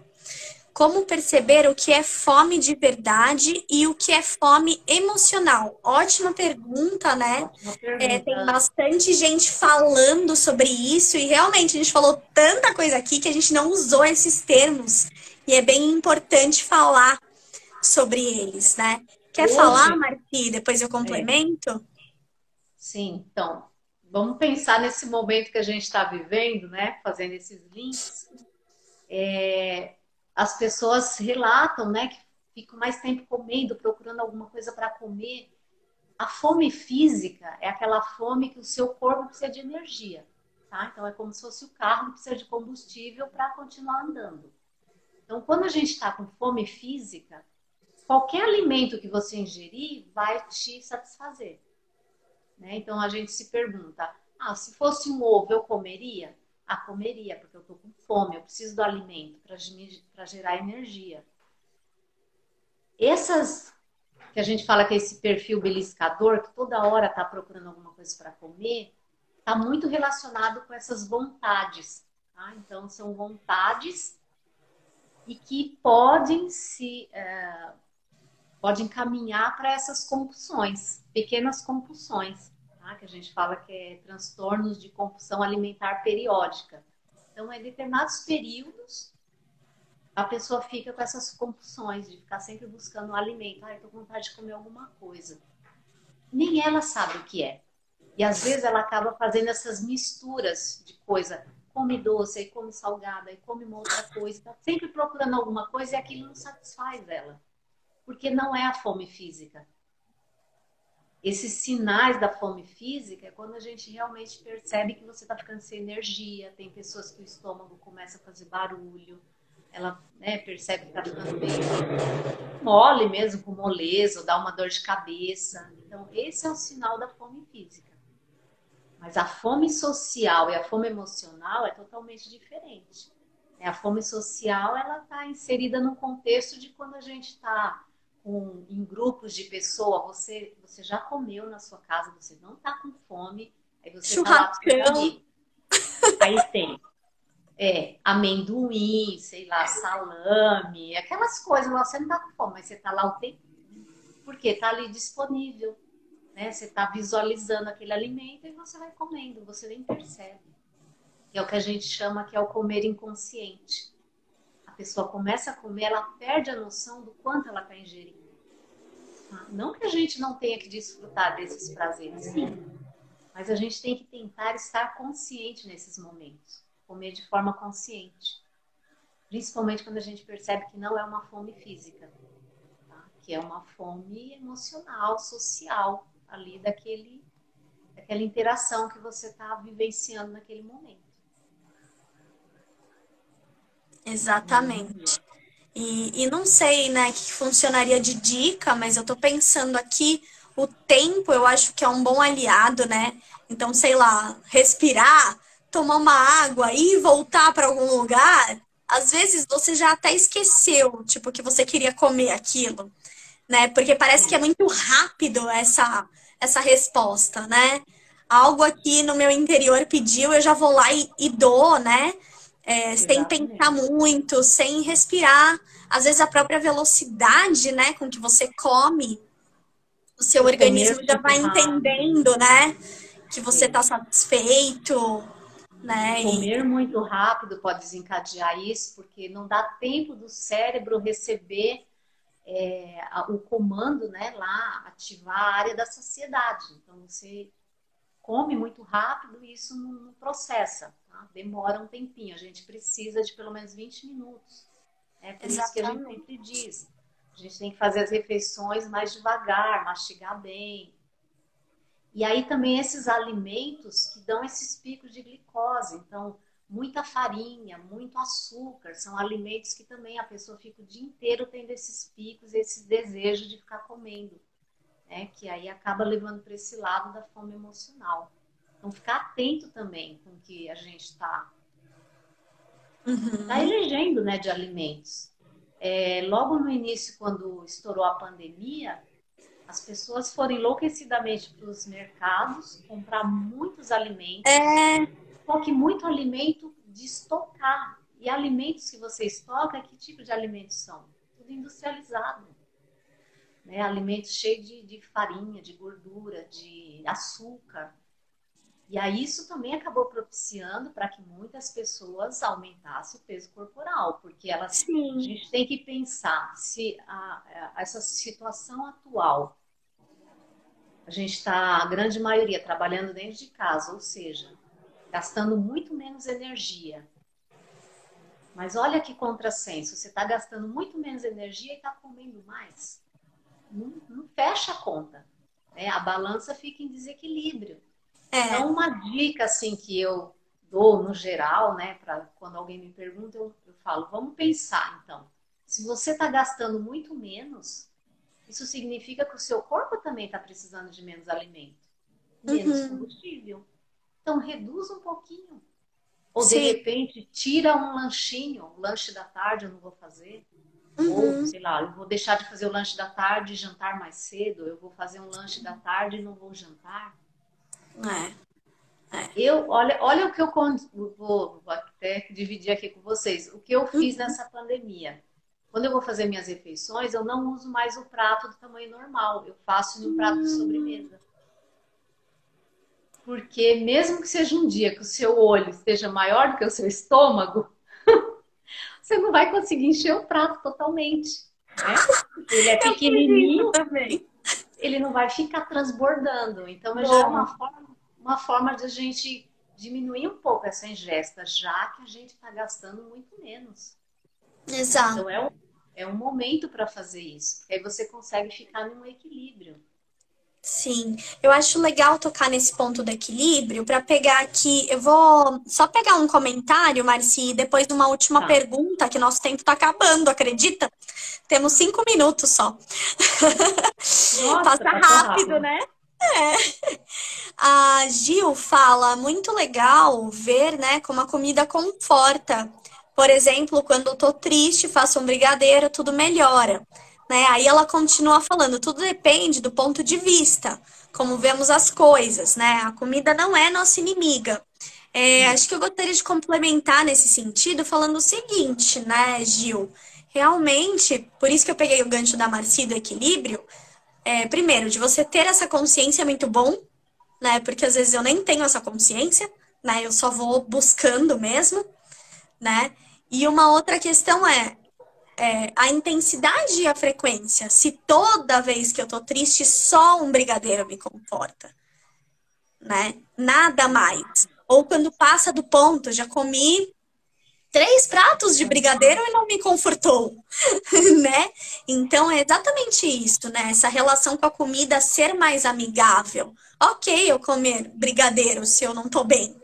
Como perceber o que é fome de verdade e o que é fome emocional? Ótima pergunta, né? Pergunta. É, tem bastante gente falando sobre isso e realmente a gente falou tanta coisa aqui que a gente não usou esses termos e é bem importante falar sobre eles, né? Quer Hoje, falar, Marti? Depois eu complemento? É. Sim, então vamos pensar nesse momento que a gente está vivendo, né? Fazendo esses links. É, as pessoas relatam, né, que ficam mais tempo comendo, procurando alguma coisa para comer. A fome física é aquela fome que o seu corpo precisa de energia, tá? Então é como se fosse o carro que precisa de combustível para continuar andando. Então, quando a gente está com fome física, qualquer alimento que você ingerir vai te satisfazer. Né? Então a gente se pergunta: ah, se fosse um ovo, eu comeria? Ah, comeria, porque eu estou com fome, eu preciso do alimento para gerar energia. Essas que a gente fala que é esse perfil beliscador, que toda hora está procurando alguma coisa para comer, está muito relacionado com essas vontades. Tá? Então, são vontades e que podem se é, podem caminhar para essas compulsões, pequenas compulsões tá? que a gente fala que é transtornos de compulsão alimentar periódica. Então, em determinados períodos, a pessoa fica com essas compulsões de ficar sempre buscando um alimento. Ah, estou com vontade de comer alguma coisa. Nem ela sabe o que é. E às vezes ela acaba fazendo essas misturas de coisa. Come doce, aí come salgada, aí come uma outra coisa. Está sempre procurando alguma coisa e aquilo não satisfaz ela. Porque não é a fome física esses sinais da fome física é quando a gente realmente percebe que você está ficando sem energia. Tem pessoas que o estômago começa a fazer barulho, ela né, percebe que está ficando meio mole mesmo, com moleza, dá uma dor de cabeça. Então, esse é o sinal da fome física. Mas a fome social e a fome emocional é totalmente diferente. A fome social ela está inserida no contexto de quando a gente está com, em grupos de pessoas, você, você já comeu na sua casa, você não está com fome, aí você tá lá Aí tem é, amendoim, sei lá, salame, aquelas coisas, você não está com fome, mas você está lá o tempo. Porque está ali disponível. Né? Você está visualizando aquele alimento e você vai comendo, você nem percebe. É o que a gente chama que é o comer inconsciente pessoa começa a comer, ela perde a noção do quanto ela está ingerindo. Tá? Não que a gente não tenha que desfrutar desses prazeres, sim. Mas a gente tem que tentar estar consciente nesses momentos. Comer de forma consciente. Principalmente quando a gente percebe que não é uma fome física. Tá? Que é uma fome emocional, social, ali daquele, daquela interação que você está vivenciando naquele momento. Exatamente. E, e não sei, né, que funcionaria de dica, mas eu tô pensando aqui, o tempo eu acho que é um bom aliado, né? Então, sei lá, respirar, tomar uma água e voltar para algum lugar, às vezes você já até esqueceu, tipo, que você queria comer aquilo, né? Porque parece que é muito rápido essa essa resposta, né? Algo aqui no meu interior pediu, eu já vou lá e, e dou, né? É, sem pensar muito, sem respirar. Às vezes a própria velocidade, né, com que você come, o seu o organismo já vai entendendo, né, que você está satisfeito, né? Comer e... muito rápido pode desencadear isso, porque não dá tempo do cérebro receber é, o comando, né, lá, ativar a área da saciedade. Então você come muito rápido e isso não processa. Tá? Demora um tempinho, a gente precisa de pelo menos 20 minutos. É por Exatamente. isso que a gente sempre diz. A gente tem que fazer as refeições mais devagar, mastigar bem. E aí também esses alimentos que dão esses picos de glicose. Então, muita farinha, muito açúcar, são alimentos que também a pessoa fica o dia inteiro tendo esses picos, esses desejos de ficar comendo, né? Que aí acaba levando para esse lado da fome emocional. Então, ficar atento também com o que a gente está Uhum. tá elegendo né, de alimentos. É, logo no início, quando estourou a pandemia, as pessoas foram enlouquecidamente para os mercados comprar muitos alimentos. É, Só que muito alimento de estocar. E alimentos que você estoca, que tipo de alimentos são? Tudo industrializado. Né? Alimentos cheios de, de farinha, de gordura, de açúcar. E aí isso também acabou propiciando para que muitas pessoas aumentassem o peso corporal, porque elas, a sim. gente tem que pensar se a- a- essa situação atual, a gente está, a grande maioria, trabalhando dentro de casa, ou seja, gastando muito menos energia. Mas olha que contrassenso, você está gastando muito menos energia e está comendo mais. Não, não fecha a conta. né? A balança fica em desequilíbrio. É, Então, uma dica assim que eu dou no geral, né, para quando alguém me pergunta, eu, eu falo, vamos pensar então. Se você está gastando muito menos, isso significa que o seu corpo também está precisando de menos alimento, menos Uhum. combustível. Então, reduz um pouquinho. Ou de Sim. repente, tira um lanchinho, o lanche da tarde eu não vou fazer. Uhum. Ou, sei lá, eu vou deixar de fazer o lanche da tarde e jantar mais cedo. Eu vou fazer um lanche da tarde e não vou jantar. É. Eu, olha, olha o que eu vou, vou até dividir aqui com vocês. O que eu fiz Uhum. nessa pandemia. Quando eu vou fazer minhas refeições, eu não uso mais o prato do tamanho normal. Eu faço um prato de sobremesa. Porque mesmo que seja um dia que o seu olho esteja maior do que o seu estômago, *laughs* você não vai conseguir encher o prato totalmente. Né? Ele é pequenininho, também. ele não vai ficar transbordando. Então, já é uma forma, uma forma de a gente diminuir um pouco essa ingesta, já que a gente está gastando muito menos. Exato. Então, é um, é um momento para fazer isso. Porque aí você consegue ficar num equilíbrio. Sim, eu acho legal tocar nesse ponto do equilíbrio para pegar aqui. Eu vou só pegar um comentário, Marci, e depois de uma última Tá. pergunta, que nosso tempo está acabando, acredita? Temos cinco minutos só. *laughs* Nossa, Passa passou rápido, né? É. *laughs* A Gil fala, muito legal ver, né, como a comida conforta. Por exemplo, quando eu tô triste, faço um brigadeiro, tudo melhora. Né? Aí ela continua falando, tudo depende do ponto de vista, como vemos as coisas, né? A comida não é nossa inimiga. É, acho que eu gostaria de complementar nesse sentido, falando o seguinte, né, Gil? Realmente, por isso que eu peguei o gancho da Marci do equilíbrio, é, primeiro, de você ter essa consciência é muito bom, né? Porque às vezes eu nem tenho essa consciência, né? Eu só vou buscando mesmo, né? E uma outra questão é, é, a intensidade e a frequência. Se toda vez que eu tô triste, só um brigadeiro me comporta, né? Nada mais. Ou quando passa do ponto, já comi três pratos de brigadeiro e não me confortou, *laughs* né? Então é exatamente isso, né? Essa relação com a comida ser mais amigável. Ok, eu comer brigadeiro se eu não tô bem,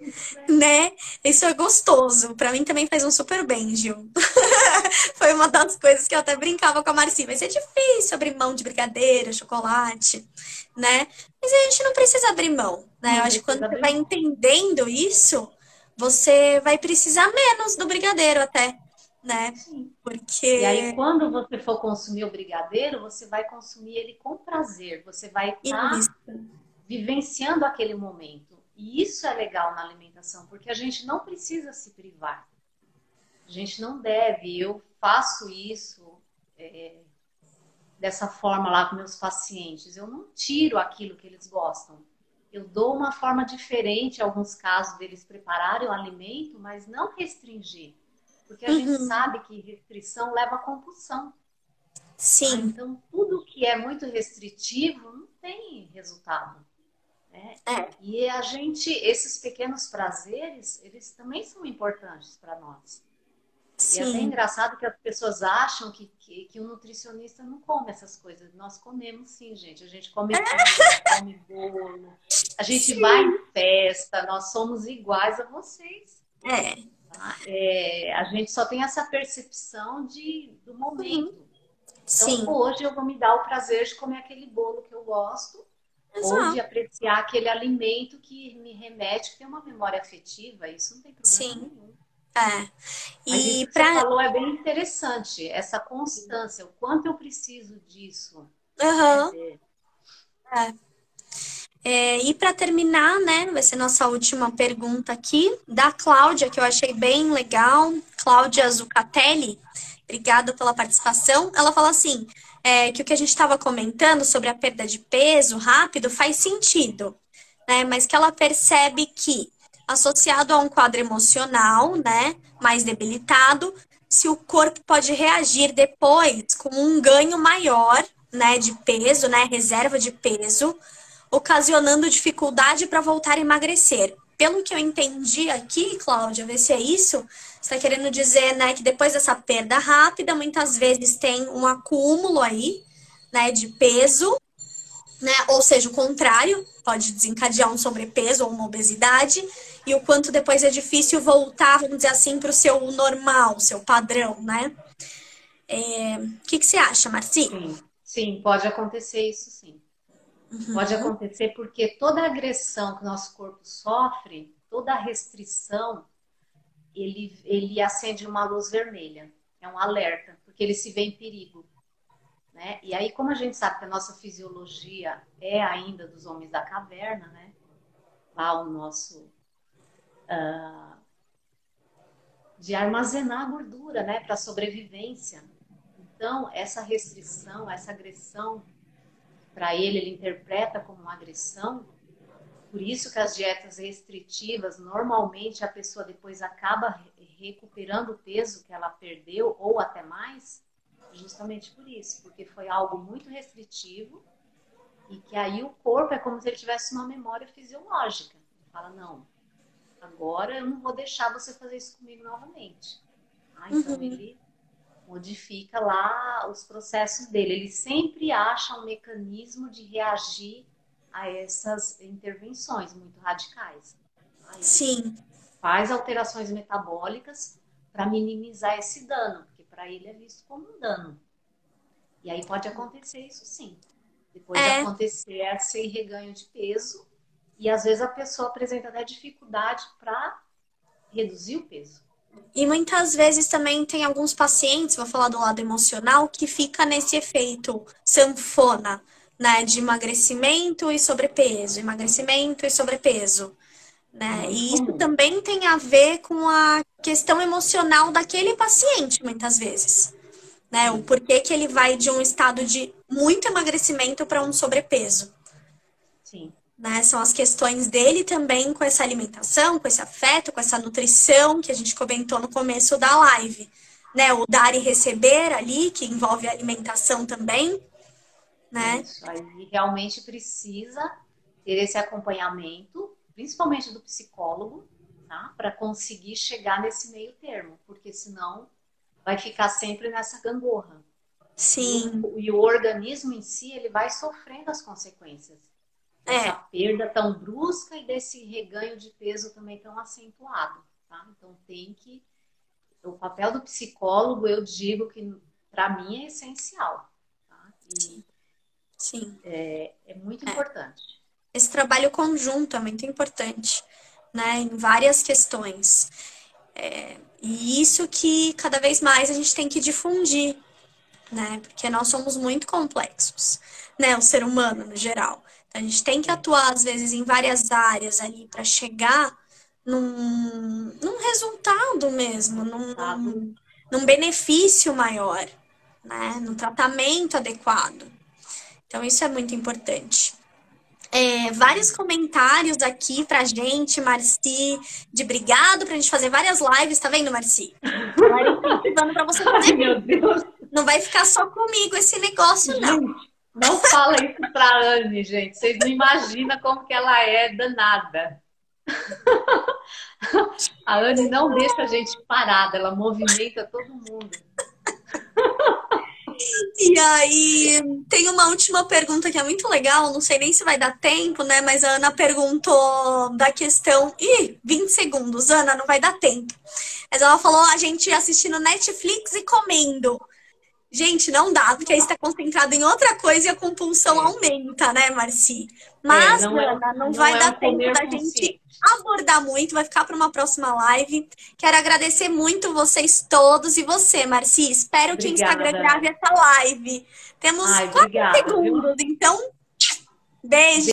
né? Isso é gostoso. Pra mim também faz um super bem, Gil. *laughs* Foi uma das coisas que eu até brincava com a Marci. Vai ser difícil abrir mão de brigadeiro, chocolate, né? Mas a gente não precisa abrir mão, né? Eu acho que quando você vai entendendo isso, você vai precisar menos do brigadeiro até, né? Porque. E aí, quando você for consumir o brigadeiro, você vai consumir ele com prazer. Você vai estar Isso. vivenciando aquele momento. E isso é legal na alimentação, porque a gente não precisa se privar. A gente não deve. Eu faço isso é, dessa forma lá com meus pacientes. Eu não tiro aquilo que eles gostam. Eu dou uma forma diferente, em alguns casos, deles prepararem o alimento, mas não restringir. Porque a Uhum. gente sabe que restrição leva a compulsão. Ah, Sim, então, tudo que é muito restritivo não tem resultado. Né? É. E a gente, esses pequenos prazeres, eles também são importantes para nós. E é sim. engraçado que as pessoas acham que, que, que o nutricionista não come essas coisas. Nós comemos sim, gente. A gente come *laughs* pizza, come bolo, a gente Sim. vai em festa, nós somos iguais a vocês. É. É, a gente só tem essa percepção de, do momento. Então, Sim. hoje eu vou me dar o prazer de comer aquele bolo que eu gosto, Exato. ou de apreciar aquele alimento que me remete, que tem uma memória afetiva, isso não tem problema Sim. nenhum. É. E para você falou é bem interessante, essa constância, o quanto eu preciso disso. Uhum. É. É, e para terminar, né, vai ser nossa última pergunta aqui, da Cláudia, que eu achei bem legal, Cláudia Zucatelli, obrigada pela participação. Ela fala assim: é, que o que a gente estava comentando sobre a perda de peso rápido faz sentido, né, mas que ela percebe que, associado a um quadro emocional, né, mais debilitado, se o corpo pode reagir depois com um ganho maior, né, de peso, né, reserva de peso ocasionando dificuldade para voltar a emagrecer. Pelo que eu entendi aqui, Cláudia, vê se é isso, está querendo dizer, né, que depois dessa perda rápida, muitas vezes tem um acúmulo aí, né, de peso, né, ou seja, o contrário, pode desencadear um sobrepeso ou uma obesidade, e o quanto depois é difícil voltar, vamos dizer assim, para o seu normal, seu padrão, né? O é... que, que você acha, Marci? Sim, sim, pode acontecer isso sim. Uhum. Pode acontecer porque toda agressão que o nosso corpo sofre, toda restrição, ele, ele acende uma luz vermelha. É um alerta, porque ele se vê em perigo. Né? E aí, como a gente sabe que a nossa fisiologia é ainda dos homens da caverna, né? Lá o nosso. Uh, de armazenar gordura, né? Para sobrevivência. Então, essa restrição, essa agressão para ele, ele interpreta como uma agressão. Por isso que as dietas restritivas, normalmente a pessoa depois acaba recuperando o peso que ela perdeu ou até mais, justamente por isso, porque foi algo muito restritivo e que aí o corpo é como se ele tivesse uma memória fisiológica. Ele fala, não, agora eu não vou deixar você fazer isso comigo novamente. Ah, então uhum. ele modifica lá os processos dele. Ele sempre acha um mecanismo de reagir a essas intervenções muito radicais. Aí Sim. Faz alterações metabólicas para minimizar esse dano, porque para ele é visto como um dano. E aí pode acontecer isso sim. Depois é. de acontecer esse reganho de peso, e às vezes a pessoa apresenta até dificuldade para reduzir o peso. E muitas vezes também tem alguns pacientes, vou falar do lado emocional, que fica nesse efeito sanfona, né? De emagrecimento e sobrepeso, emagrecimento e sobrepeso. Né? E isso também tem a ver com a questão emocional daquele paciente, muitas vezes. Né? O porquê que ele vai de um estado de muito emagrecimento para um sobrepeso. Né? São as questões dele também com essa alimentação, com esse afeto, com essa nutrição que a gente comentou no começo da live, né? O dar e receber ali, que envolve a alimentação também, né? Isso, aí realmente precisa ter esse acompanhamento, principalmente do psicólogo, tá? Para conseguir chegar nesse meio termo, porque senão vai ficar sempre nessa gangorra. Sim. E o, e o organismo em si, ele vai sofrendo as consequências essa é. perda tão brusca e desse reganho de peso também tão acentuado, tá? Então tem que o papel do psicólogo, eu digo que para mim é essencial, tá? E, Sim. É, é muito é. importante. Esse trabalho conjunto é muito importante, né? Em várias questões. É, e isso que cada vez mais a gente tem que difundir, né? Porque nós somos muito complexos, né? O ser humano no geral. A gente tem que atuar, às vezes, em várias áreas ali para chegar num, num resultado mesmo, num, num benefício maior, né? No tratamento adequado. Então, isso é muito importante. É, vários comentários aqui pra gente, Marci, de obrigado pra gente fazer várias lives, tá vendo, Marci? Vai pra você fazer. *laughs* Ai, meu Deus. Não vai ficar só comigo esse negócio, não. Não fala isso pra Anne, gente. Vocês não imaginam como que ela é danada. A Anne não deixa a gente parada, ela movimenta todo mundo. E aí, tem uma última pergunta que é muito legal, não sei nem se vai dar tempo, né? Mas a Ana perguntou da questão. Ih, 20 segundos, Ana, não vai dar tempo. Mas ela falou a gente assistindo Netflix e comendo. Gente, não dá, porque aí está concentrado em outra coisa e a compulsão aumenta, né, Marci? Mas, é, não, Ana, é, não, não vai é dar tempo da gente abordar muito, vai ficar para uma próxima live. Quero agradecer muito vocês todos e você, Marci. Espero obrigada, que o Instagram grave essa live. Temos Ai, quatro obrigada, segundos, viu? então, beijo.